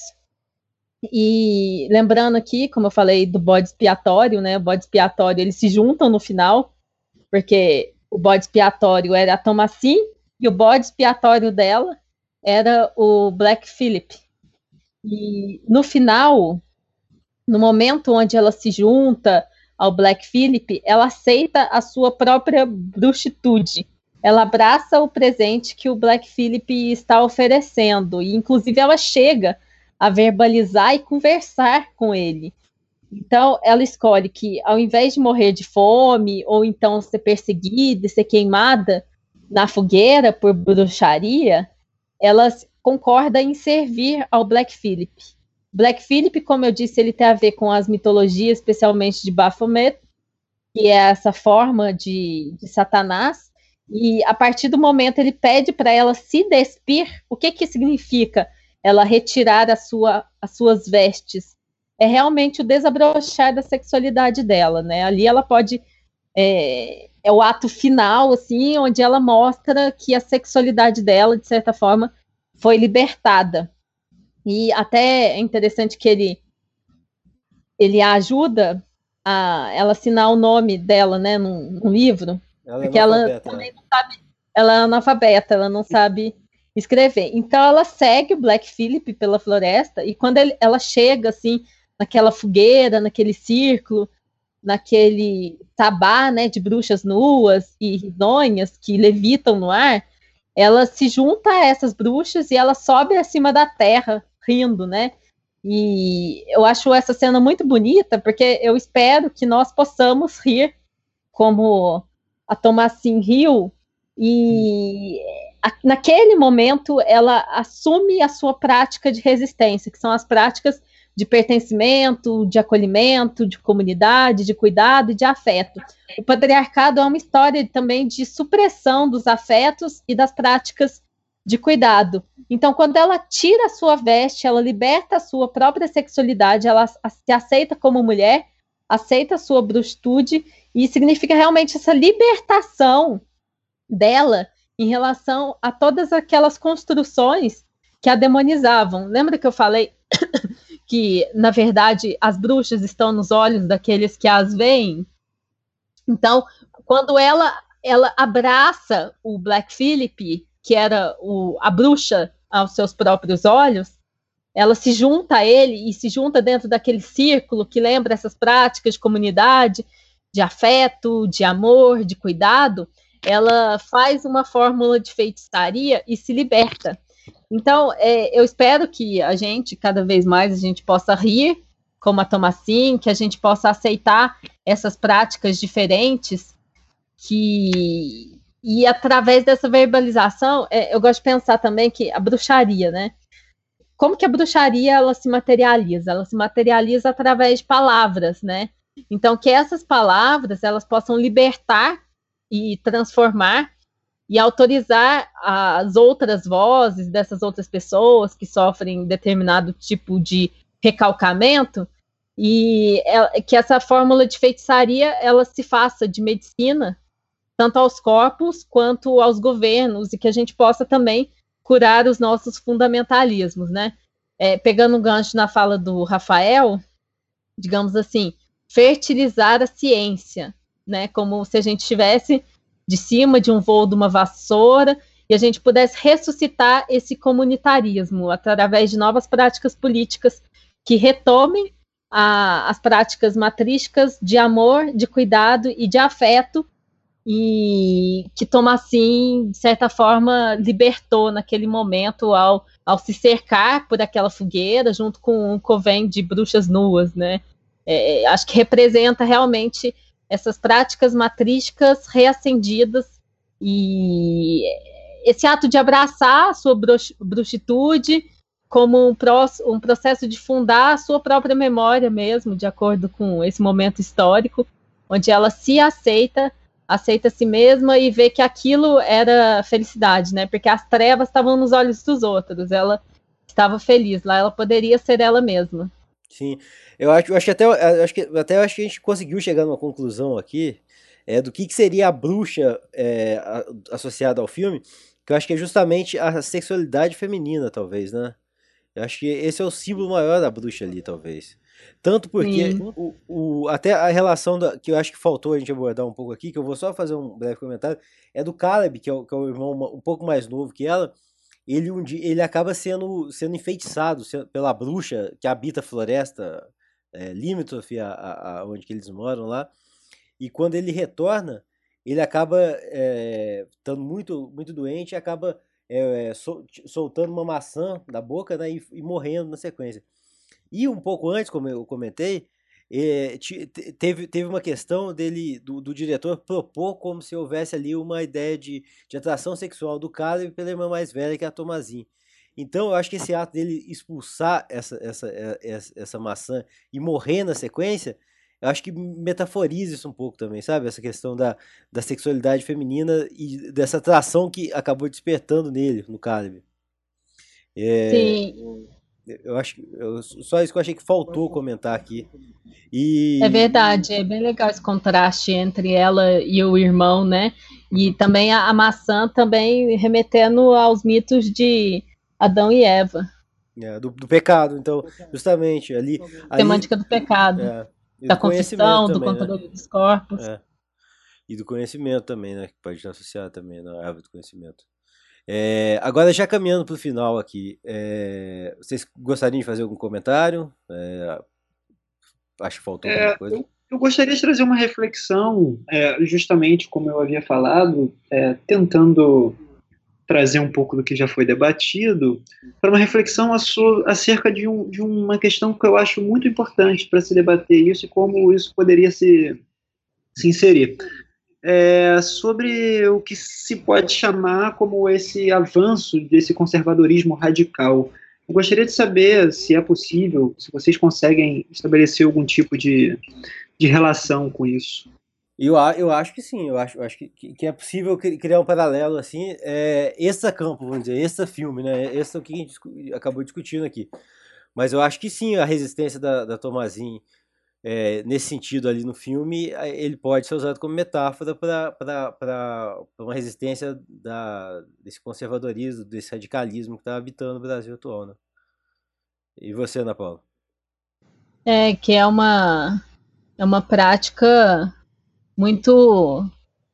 E lembrando aqui, como eu falei do bode expiatório, né, o bode expiatório, eles se juntam no final, porque o bode expiatório era a Thomasin e o bode expiatório dela era o Black Philip. E no final, no momento onde ela se junta ao Black Philip, ela aceita a sua própria bruxitude. Ela abraça o presente que o Black Philip está oferecendo e, inclusive, ela chega a verbalizar e conversar com ele. Então, ela escolhe que, ao invés de morrer de fome ou então ser perseguida e ser queimada na fogueira por bruxaria, ela concorda em servir ao Black Philip. Black Philip, como eu disse, ele tem a ver com as mitologias, especialmente de Baphomet, que é essa forma de, de Satanás, e a partir do momento ele pede para ela se despir, o que que significa ela retirar a sua, as suas vestes? É realmente o desabrochar da sexualidade dela, né? Ali ela pode é, é o ato final, assim, onde ela mostra que a sexualidade dela, de certa forma, foi libertada. E até é interessante que ele ele ajuda a ela assinar o nome dela, né, num, num livro, ela é porque é ela também não sabe, ela é analfabeta, ela não sabe escrever. Então ela segue o Black Philip pela floresta e quando ele, ela chega assim naquela fogueira, naquele círculo, naquele tabá, né, de bruxas nuas e risonhas que levitam no ar, ela se junta a essas bruxas e ela sobe acima da terra, rindo, né? E eu acho essa cena muito bonita, porque eu espero que nós possamos rir como a Thomasin riu, e naquele momento ela assume a sua prática de resistência, que são as práticas de pertencimento, de acolhimento, de comunidade, de cuidado e de afeto. O patriarcado é uma história também de supressão dos afetos e das práticas de cuidado. Então, quando ela tira a sua veste, ela liberta a sua própria sexualidade, ela se aceita como mulher, aceita a sua bruxitude e significa realmente essa libertação dela em relação a todas aquelas construções que a demonizavam. Lembra que eu falei que, na verdade, as bruxas estão nos olhos daqueles que as veem? Então, quando ela ela abraça o Black Phillip, que era o, a bruxa aos seus próprios olhos, ela se junta a ele e se junta dentro daquele círculo que lembra essas práticas de comunidade, de afeto, de amor, de cuidado, ela faz uma fórmula de feitiçaria e se liberta. Então, é, eu espero que a gente, cada vez mais, a gente possa rir como a Tomassin, que a gente possa aceitar essas práticas diferentes, que e através dessa verbalização, é, eu gosto de pensar também que a bruxaria, né? Como que a bruxaria ela se materializa? Ela se materializa através de palavras, né? Então, que essas palavras elas possam libertar e transformar e autorizar as outras vozes dessas outras pessoas que sofrem determinado tipo de recalcamento e é, que essa fórmula de feitiçaria ela se faça de medicina tanto aos corpos quanto aos governos e que a gente possa também curar os nossos fundamentalismos, né? É, pegando um gancho na fala do Rafael, digamos assim, fertilizar a ciência, né? Como se a gente estivesse de cima de um voo de uma vassoura e a gente pudesse ressuscitar esse comunitarismo através de novas práticas políticas que retomem a, as práticas matrísticas de amor, de cuidado e de afeto e que Tomassim, de certa forma, libertou naquele momento ao, ao se cercar por aquela fogueira junto com um coven de bruxas nuas, né? É, acho que representa realmente essas práticas matrísticas reacendidas e esse ato de abraçar a sua bruxitude como um, um processo de fundar a sua própria memória mesmo, de acordo com esse momento histórico, onde ela se aceita, aceita a si mesma e vê que aquilo era felicidade, né? Porque as trevas estavam nos olhos dos outros, ela estava feliz lá, ela poderia ser ela mesma. Sim, eu acho, eu acho que até, eu acho que até acho que a gente conseguiu chegar numa conclusão aqui é, do que, que seria a bruxa é, associada ao filme, que eu acho que é justamente a sexualidade feminina, talvez, né? Eu acho que esse é o símbolo maior da bruxa ali, talvez. Tanto porque o, o, até a relação da, que eu acho que faltou a gente abordar um pouco aqui, que eu vou só fazer um breve comentário, é do Caleb, que é o, que é o irmão um pouco mais novo que ela, ele um dia ele acaba sendo sendo enfeitiçado pela bruxa que habita a floresta é, limítrofe a, a, a, onde que eles moram lá. E quando ele retorna ele acaba é, estando muito muito doente e acaba é, é sol, soltando uma maçã da boca né, e, e, morrendo na sequência. E um pouco antes como eu comentei é, teve, teve uma questão dele do, do, diretor propor como se houvesse ali uma ideia de, de atração sexual do cara pela irmã mais velha que é a Tomazin. Então eu acho que esse ato dele expulsar essa, essa, é, essa, essa maçã e morrer na sequência, eu acho que metaforiza isso um pouco também, sabe? Essa questão da, da sexualidade feminina e dessa atração que acabou despertando nele, no Caleb. É, Sim. Eu acho que eu, só isso que eu achei que faltou comentar aqui. E... É verdade, é bem legal esse contraste entre ela e o irmão, né? E também a, a maçã também remetendo aos mitos de Adão e Eva. É, do, do, pecado, então, justamente ali. Semântica do pecado. É, da confissão, do né? controle né? dos corpos. É. E do conhecimento também, né? Que pode estar associado também na árvore do conhecimento. É, agora, já caminhando para o final aqui, é, vocês gostariam de fazer algum comentário? É, acho que faltou alguma é, coisa. Eu, eu, gostaria de trazer uma reflexão, é, justamente como eu havia falado, é, tentando trazer um pouco do que já foi debatido, para uma reflexão acerca de, um, de uma questão que eu acho muito importante para se debater isso e como isso poderia se, se inserir é, sobre o que se pode chamar como esse avanço desse conservadorismo radical. Eu gostaria de saber se é possível, se vocês conseguem estabelecer algum tipo de, de relação com isso. Eu, eu acho que sim, eu acho, eu acho que, que é possível criar um paralelo assim. É, esse campo, vamos dizer, esse filme, né? Esse é o que a gente acabou discutindo aqui. Mas eu acho que sim, a resistência da, da Tomazin é, nesse sentido ali no filme, ele pode ser usado como metáfora para uma resistência da, desse conservadorismo, desse radicalismo que está habitando o Brasil atual. Né? E você, Ana Paula? É, que é uma, é uma prática muito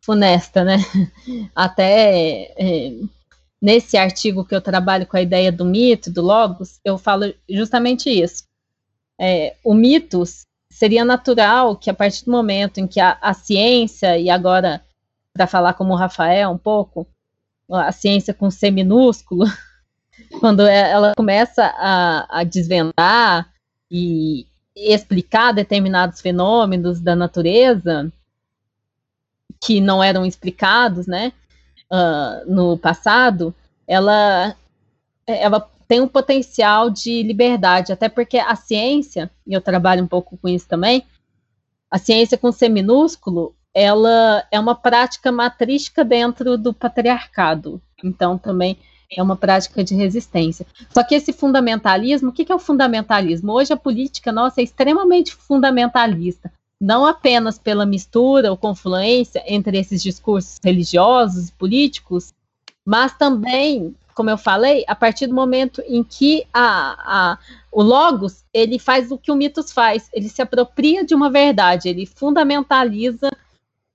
funesta, né? Até é, nesse artigo que eu trabalho com a ideia do mito, do logos, eu falo justamente isso. É, o mitos seria natural que a partir do momento em que a, a ciência, e agora, para falar como o Rafael um pouco, a ciência com C minúsculo, quando é, ela começa a, a desvendar e explicar determinados fenômenos da natureza que não eram explicados, né, uh, no passado, ela, ela tem um potencial de liberdade, até porque a ciência, e eu trabalho um pouco com isso também, a ciência com C minúsculo, ela é uma prática matrística dentro do patriarcado. Então, também é uma prática de resistência. Só que esse fundamentalismo, o que é o fundamentalismo? Hoje a política nossa é extremamente fundamentalista, não apenas pela mistura ou confluência entre esses discursos religiosos e políticos, mas também como eu falei, a partir do momento em que a, a, o logos ele faz o que o mitos faz, ele se apropria de uma verdade, ele fundamentaliza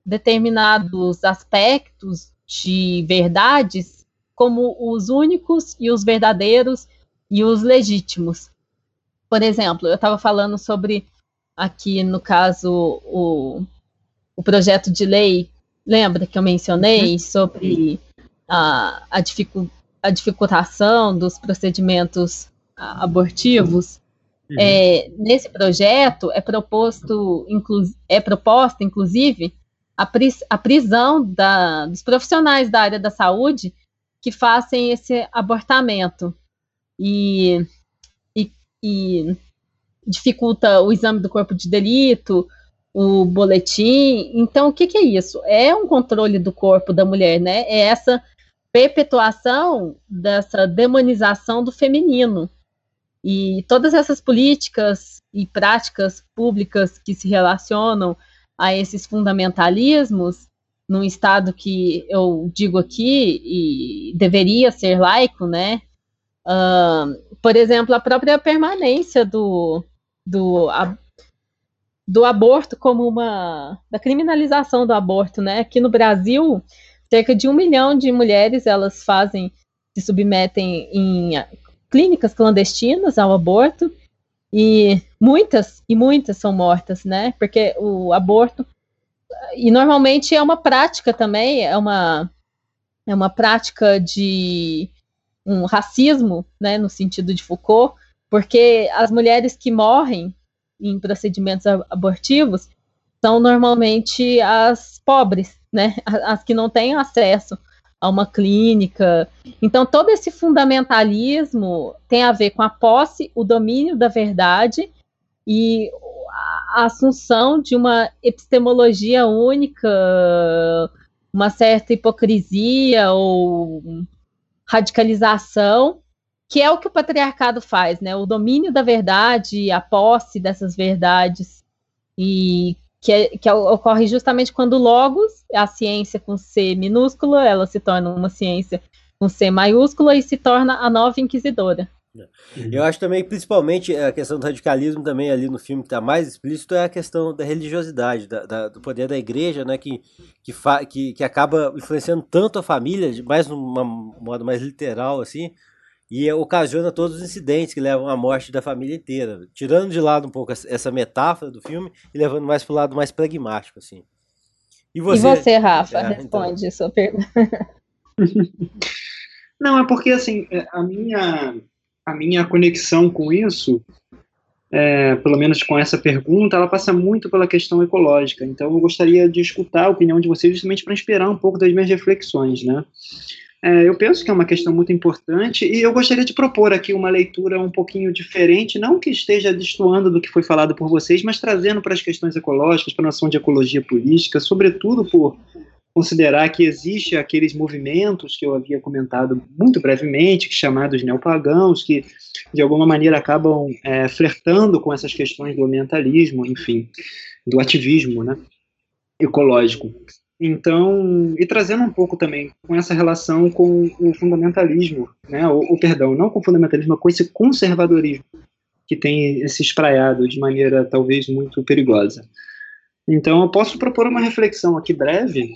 determinados aspectos de verdades como os únicos e os verdadeiros e os legítimos. Por exemplo, eu estava falando sobre aqui no caso o, o projeto de lei, lembra que eu mencionei uhum. sobre a, a dificuldade a dificultação dos procedimentos abortivos, uhum. é, nesse projeto é proposto, inclu, é proposta, inclusive, a, pris, a prisão da, dos profissionais da área da saúde que fazem esse abortamento e, e, e dificulta o exame do corpo de delito, o boletim. Então, o que, que, é isso? É um controle do corpo da mulher, né? É essa perpetuação dessa demonização do feminino. E todas essas políticas e práticas públicas que se relacionam a esses fundamentalismos, num Estado que eu digo aqui e deveria ser laico, né? Uh, por exemplo, a própria permanência do, do, a, do aborto como uma. da criminalização do aborto, né? Aqui no Brasil, cerca de um milhão de mulheres elas fazem, se submetem em clínicas clandestinas ao aborto e muitas e muitas são mortas, né? Porque o aborto e normalmente é uma prática também, é uma é uma prática de um racismo, né, no sentido de Foucault, porque as mulheres que morrem em procedimentos abortivos são normalmente as pobres, né? As que não têm acesso a uma clínica. Então, todo esse fundamentalismo tem a ver com a posse, o domínio da verdade e a assunção de uma epistemologia única, uma certa hipocrisia ou radicalização, que é o que o patriarcado faz, né? O domínio da verdade, a posse dessas verdades e que, é, que é ocorre justamente quando logos, a ciência com C minúscula, ela se torna uma ciência com C maiúscula e se torna a nova inquisidora. Eu acho também, principalmente, a questão do radicalismo também ali no filme que está mais explícito é a questão da religiosidade, da, da, do poder da igreja, né, que, que, fa, que, que acaba influenciando tanto a família, mais num modo mais literal, assim, e ocasiona todos os incidentes que levam à morte da família inteira, tirando de lado um pouco essa metáfora do filme e levando mais para o lado mais pragmático, assim. E você, e você Rafa, é, responde então... sua pergunta. Não, é porque assim, é, a minha, a minha conexão com isso, é, pelo menos com essa pergunta, ela passa muito pela questão ecológica. Então, eu gostaria de escutar a opinião de vocês justamente para inspirar um pouco das minhas reflexões, né? É, eu penso que é uma questão muito importante e eu gostaria de propor aqui uma leitura um pouquinho diferente, não que esteja destoando do que foi falado por vocês, mas trazendo para as questões ecológicas, para a noção de ecologia política, sobretudo por considerar que existe aqueles movimentos que eu havia comentado muito brevemente, chamados neopagãos, que de alguma maneira acabam é, flertando com essas questões do ambientalismo, enfim, do ativismo né, ecológico. Então, e trazendo um pouco também com essa relação com o fundamentalismo, né, ou, ou perdão, não com o fundamentalismo, mas com esse conservadorismo que tem se espraiado de maneira talvez muito perigosa. Então, eu posso propor uma reflexão aqui breve,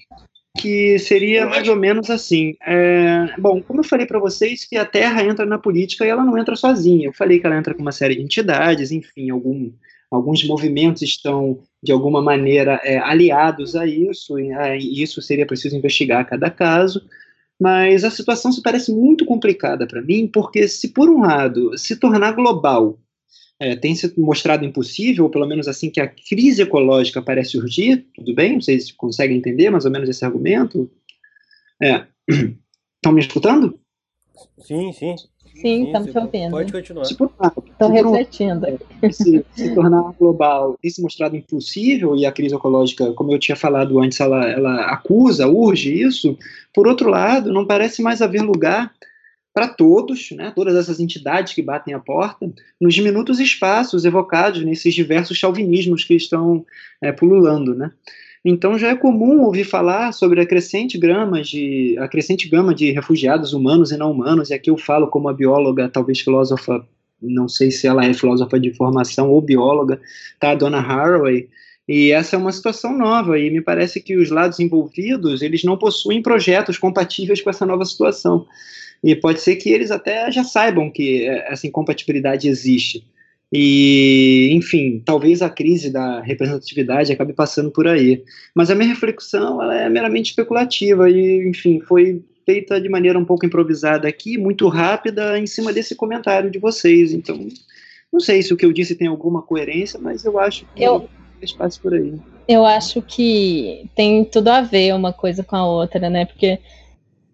que seria mais ou menos assim. É, bom, como eu falei para vocês, que a Terra entra na política e ela não entra sozinha. Eu falei que ela entra com uma série de entidades, enfim, algum, alguns movimentos estão, de alguma maneira, é, aliados a isso, e a, isso seria preciso investigar cada caso. Mas a situação se parece muito complicada para mim, porque se, por um lado, se tornar global é, tem se mostrado impossível, ou pelo menos assim que a crise ecológica parece urgir, tudo bem? Vocês conseguem entender mais ou menos esse argumento? É. Estão me escutando? Sim, sim. Sim, estamos te ouvindo. Pode continuar. Estou refletindo. Se, se, tornar global tem se mostrado impossível, e a crise ecológica, como eu tinha falado antes, ela, ela acusa, urge isso, por outro lado, não parece mais haver lugar para todos, né, todas essas entidades que batem a porta, nos diminutos espaços evocados nesses diversos chauvinismos que estão é, pululando. Né? Então já é comum ouvir falar sobre a crescente, grama de, a crescente gama de refugiados humanos e não humanos, e aqui eu falo como a bióloga, talvez filósofa, não sei se ela é filósofa de formação ou bióloga, tá, a dona Haraway, e essa é uma situação nova e me parece que os lados envolvidos, eles não possuem projetos compatíveis com essa nova situação. E pode ser que eles até já saibam que é, essa incompatibilidade existe. E, enfim, talvez a crise da representatividade acabe passando por aí. Mas a minha reflexão ela é meramente especulativa e, enfim, foi feita de maneira um pouco improvisada aqui, muito rápida, em cima desse comentário de vocês. Então, não sei se o que eu disse tem alguma coerência, mas eu acho que eu, espaço por aí. Eu acho que tem tudo a ver uma coisa com a outra, né? Porque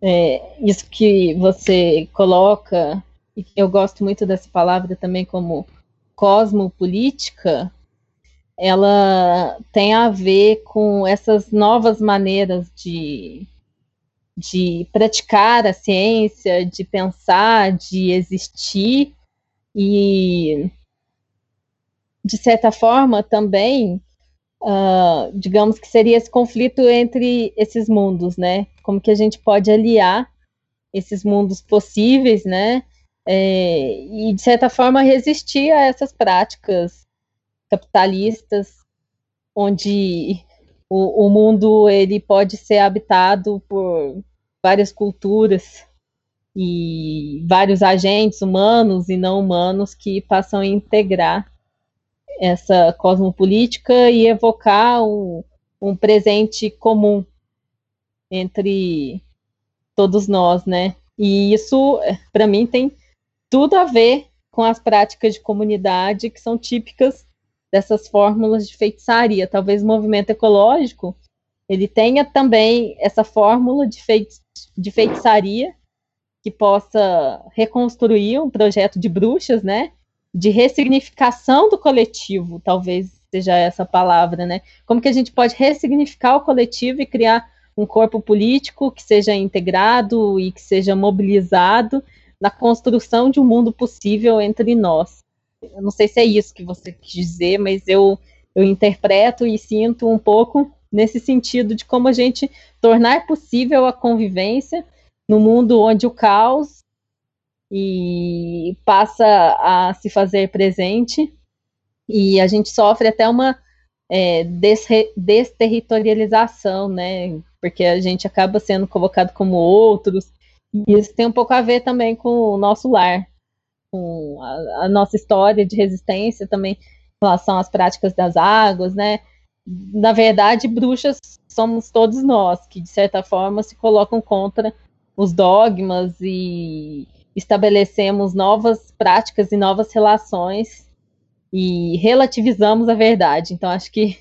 é, isso que você coloca, e eu gosto muito dessa palavra também como cosmopolítica, ela tem a ver com essas novas maneiras de, de praticar a ciência, de pensar, de existir e, de certa forma, também uh, digamos que seria esse conflito entre esses mundos, né? Como que a gente pode aliar esses mundos possíveis, né? É, e de certa forma resistir a essas práticas capitalistas, onde o, o mundo ele pode ser habitado por várias culturas e vários agentes humanos e não humanos que passam a integrar essa cosmopolítica e evocar um, um presente comum entre todos nós, né? E isso, para mim, tem tudo a ver com as práticas de comunidade que são típicas dessas fórmulas de feitiçaria. Talvez o movimento ecológico ele tenha também essa fórmula de, feiti de feitiçaria que possa reconstruir um projeto de bruxas, né? de ressignificação do coletivo, talvez seja essa palavra, né? Como que a gente pode ressignificar o coletivo e criar um corpo político que seja integrado e que seja mobilizado na construção de um mundo possível entre nós. Eu não sei se é isso que você quis dizer, mas eu, eu interpreto e sinto um pouco nesse sentido de como a gente tornar possível a convivência no mundo onde o caos e passa a se fazer presente e a gente sofre até uma é, desterritorialização, né? Porque a gente acaba sendo colocado como outros. E isso tem um pouco a ver também com o nosso lar, com a, a nossa história de resistência também em relação às práticas das águas, né? Na verdade, bruxas somos todos nós, que de certa forma se colocam contra os dogmas e estabelecemos novas práticas e novas relações e relativizamos a verdade. Então, acho que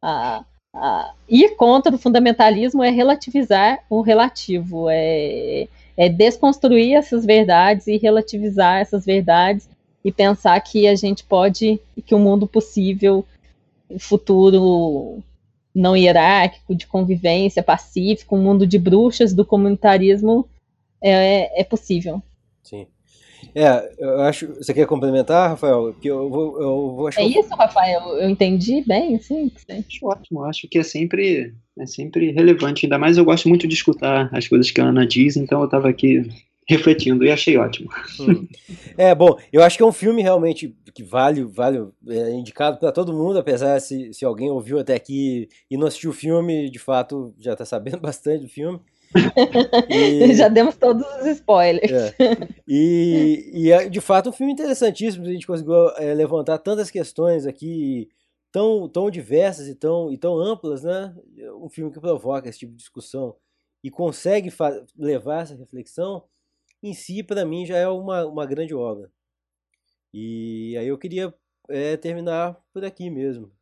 a, a, ir contra o fundamentalismo é relativizar o relativo, é, é desconstruir essas verdades e relativizar essas verdades e pensar que a gente pode, que o mundo possível, futuro não hierárquico, de convivência pacífica, um mundo de bruxas, do comunitarismo, é, é possível. Sim. É, eu acho. Você quer complementar, Rafael? Que eu vou, eu vou É isso, Rafael. Eu entendi bem, sim. Acho ótimo. Acho que é sempre, é sempre relevante. Ainda mais eu gosto muito de escutar as coisas que a Ana diz, então eu estava aqui refletindo e achei ótimo. Hum. É bom. Eu acho que é um filme realmente que vale, vale é indicado para todo mundo, apesar se, se alguém ouviu até aqui e não assistiu o filme, de fato já está sabendo bastante do filme. E... Já demos todos os spoilers. É. E, e, é, de fato, um filme interessantíssimo. A gente conseguiu é, levantar tantas questões aqui, tão, tão diversas e tão, e tão amplas, né? Um filme que provoca esse tipo de discussão e consegue levar essa reflexão, em si, para mim, já é uma, uma grande obra. E aí eu queria é, terminar por aqui mesmo.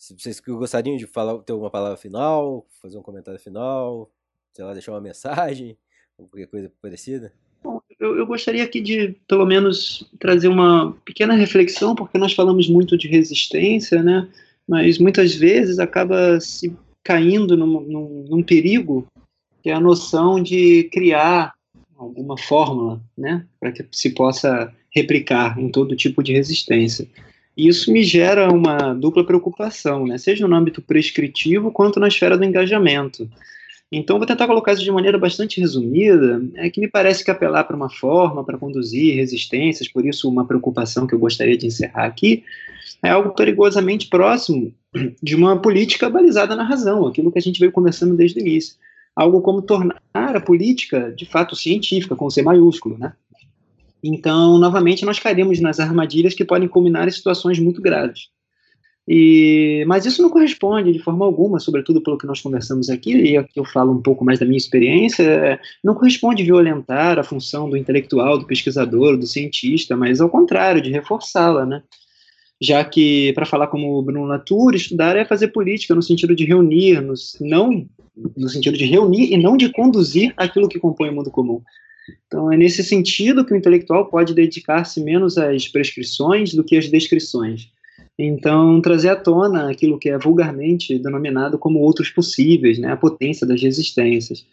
Se vocês gostariam de falar, ter uma palavra final, fazer um comentário final, sei lá, deixar uma mensagem, qualquer coisa parecida? Bom, eu, eu, gostaria aqui de, pelo menos, trazer uma pequena reflexão, porque nós falamos muito de resistência, né? Mas muitas vezes acaba se caindo num, num, num perigo, que é a noção de criar alguma fórmula, né? Para que se possa replicar em todo tipo de resistência. E isso me gera uma dupla preocupação, né? seja no âmbito prescritivo quanto na esfera do engajamento. Então, vou tentar colocar isso de maneira bastante resumida, é que me parece que apelar para uma forma, para conduzir resistências, por isso uma preocupação que eu gostaria de encerrar aqui, é algo perigosamente próximo de uma política balizada na razão, aquilo que a gente veio conversando desde o início. Algo como tornar a política, de fato, científica, com C maiúsculo, né? Então, novamente, nós caímos nas armadilhas que podem culminar em situações muito graves. E, mas isso não corresponde de forma alguma, sobretudo pelo que nós conversamos aqui, e aqui eu falo um pouco mais da minha experiência, não corresponde violentar a função do intelectual, do pesquisador, do cientista, mas ao contrário, de reforçá-la, né? Já que, para falar como o Bruno Latour, estudar é fazer política no sentido de reunir, nos, não no sentido de reunir e não de conduzir aquilo que compõe o mundo comum. Então, é nesse sentido que o intelectual pode dedicar-se menos às prescrições do que às descrições. Então, trazer à tona aquilo que é vulgarmente denominado como outros possíveis, né, a potência das resistências.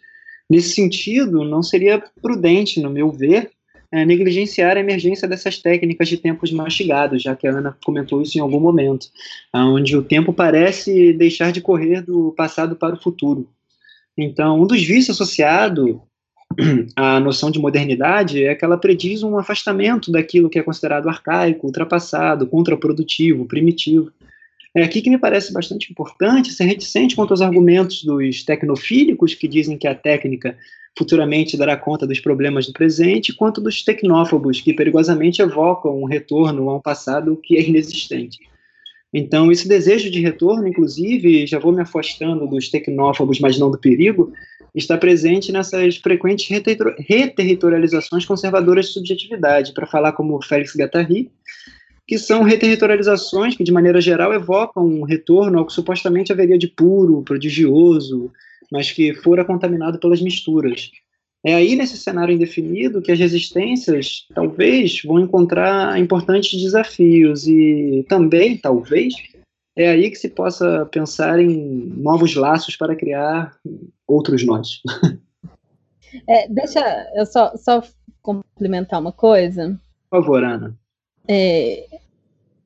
Nesse sentido, não seria prudente, no meu ver, é, negligenciar a emergência dessas técnicas de tempos mastigados, já que a Ana comentou isso em algum momento, onde o tempo parece deixar de correr do passado para o futuro. Então, um dos vícios associado a noção de modernidade é que ela prediz um afastamento daquilo que é considerado arcaico, ultrapassado, contraprodutivo, primitivo. É aqui que me parece bastante importante ser reticente quanto aos argumentos dos tecnofílicos, que dizem que a técnica futuramente dará conta dos problemas do presente, quanto dos tecnófobos, que perigosamente evocam um retorno a um passado que é inexistente. Então, esse desejo de retorno, inclusive, já vou me afastando dos tecnófobos, mas não do perigo, está presente nessas frequentes reterritorializações conservadoras de subjetividade, para falar como Félix Guattari, que são reterritorializações que, de maneira geral, evocam um retorno ao que supostamente haveria de puro, prodigioso, mas que fora contaminado pelas misturas. É aí, nesse cenário indefinido, que as resistências, talvez, vão encontrar importantes desafios e também, talvez, é aí que se possa pensar em novos laços para criar outros nós. É, deixa eu só, só complementar uma coisa. Por favor, Ana. É,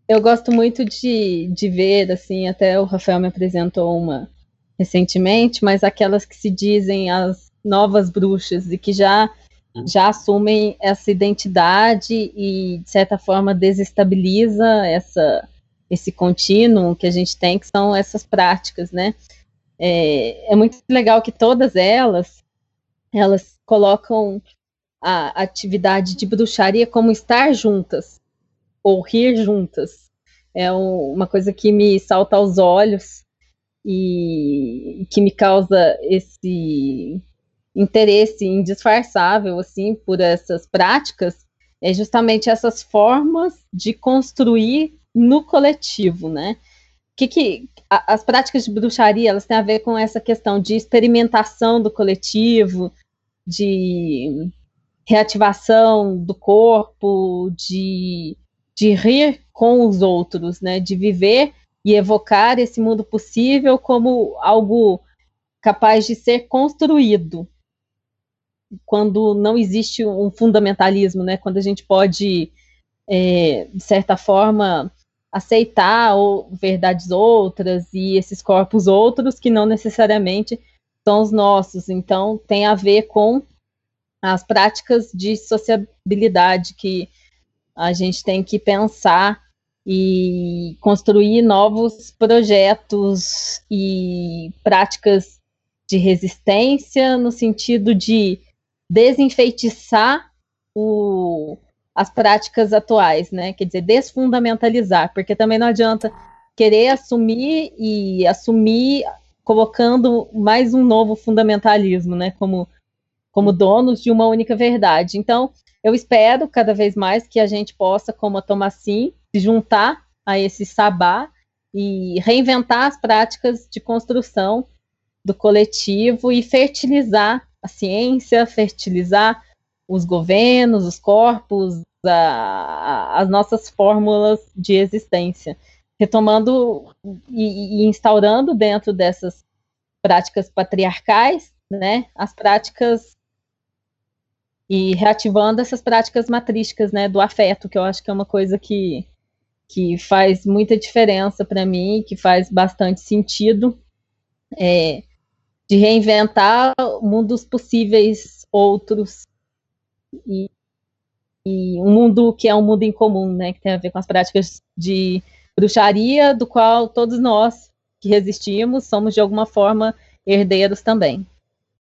eu gosto muito de, de ver, assim, até o Rafael me apresentou uma recentemente, mas aquelas que se dizem as novas bruxas e que já uhum. já assumem essa identidade e de certa forma desestabiliza essa esse contínuo que a gente tem que são essas práticas, né? É, é muito legal que todas elas elas colocam a atividade de bruxaria como estar juntas ou rir juntas. É um, uma coisa que me salta aos olhos e que me causa esse interesse indisfarçável assim por essas práticas é justamente essas formas de construir no coletivo, né? Que que a, as práticas de bruxaria elas têm a ver com essa questão de experimentação do coletivo, de reativação do corpo, de, de rir com os outros, né? De viver e evocar esse mundo possível como algo capaz de ser construído. Quando não existe um fundamentalismo, né? Quando a gente pode, é, de certa forma, aceitar ou, verdades outras e esses corpos outros que não necessariamente são os nossos. Então, tem a ver com as práticas de sociabilidade que a gente tem que pensar e construir novos projetos e práticas de resistência no sentido de desenfeitiçar o, as práticas atuais, né? Quer dizer, desfundamentalizar, porque também não adianta querer assumir e assumir colocando mais um novo fundamentalismo, né? Como como donos de uma única verdade. Então, eu espero cada vez mais que a gente possa, como a Tomassim, se juntar a esse sabá e reinventar as práticas de construção do coletivo e fertilizar a ciência, fertilizar os governos, os corpos, a, as nossas fórmulas de existência, retomando e, e instaurando dentro dessas práticas patriarcais, né, as práticas e reativando essas práticas matrísticas, né, do afeto, que eu acho que é uma coisa que, que faz muita diferença para mim, que faz bastante sentido, é, de reinventar mundos possíveis outros e, e um mundo que é um mundo incomum, né, que tem a ver com as práticas de bruxaria, do qual todos nós que resistimos somos de alguma forma herdeiros também.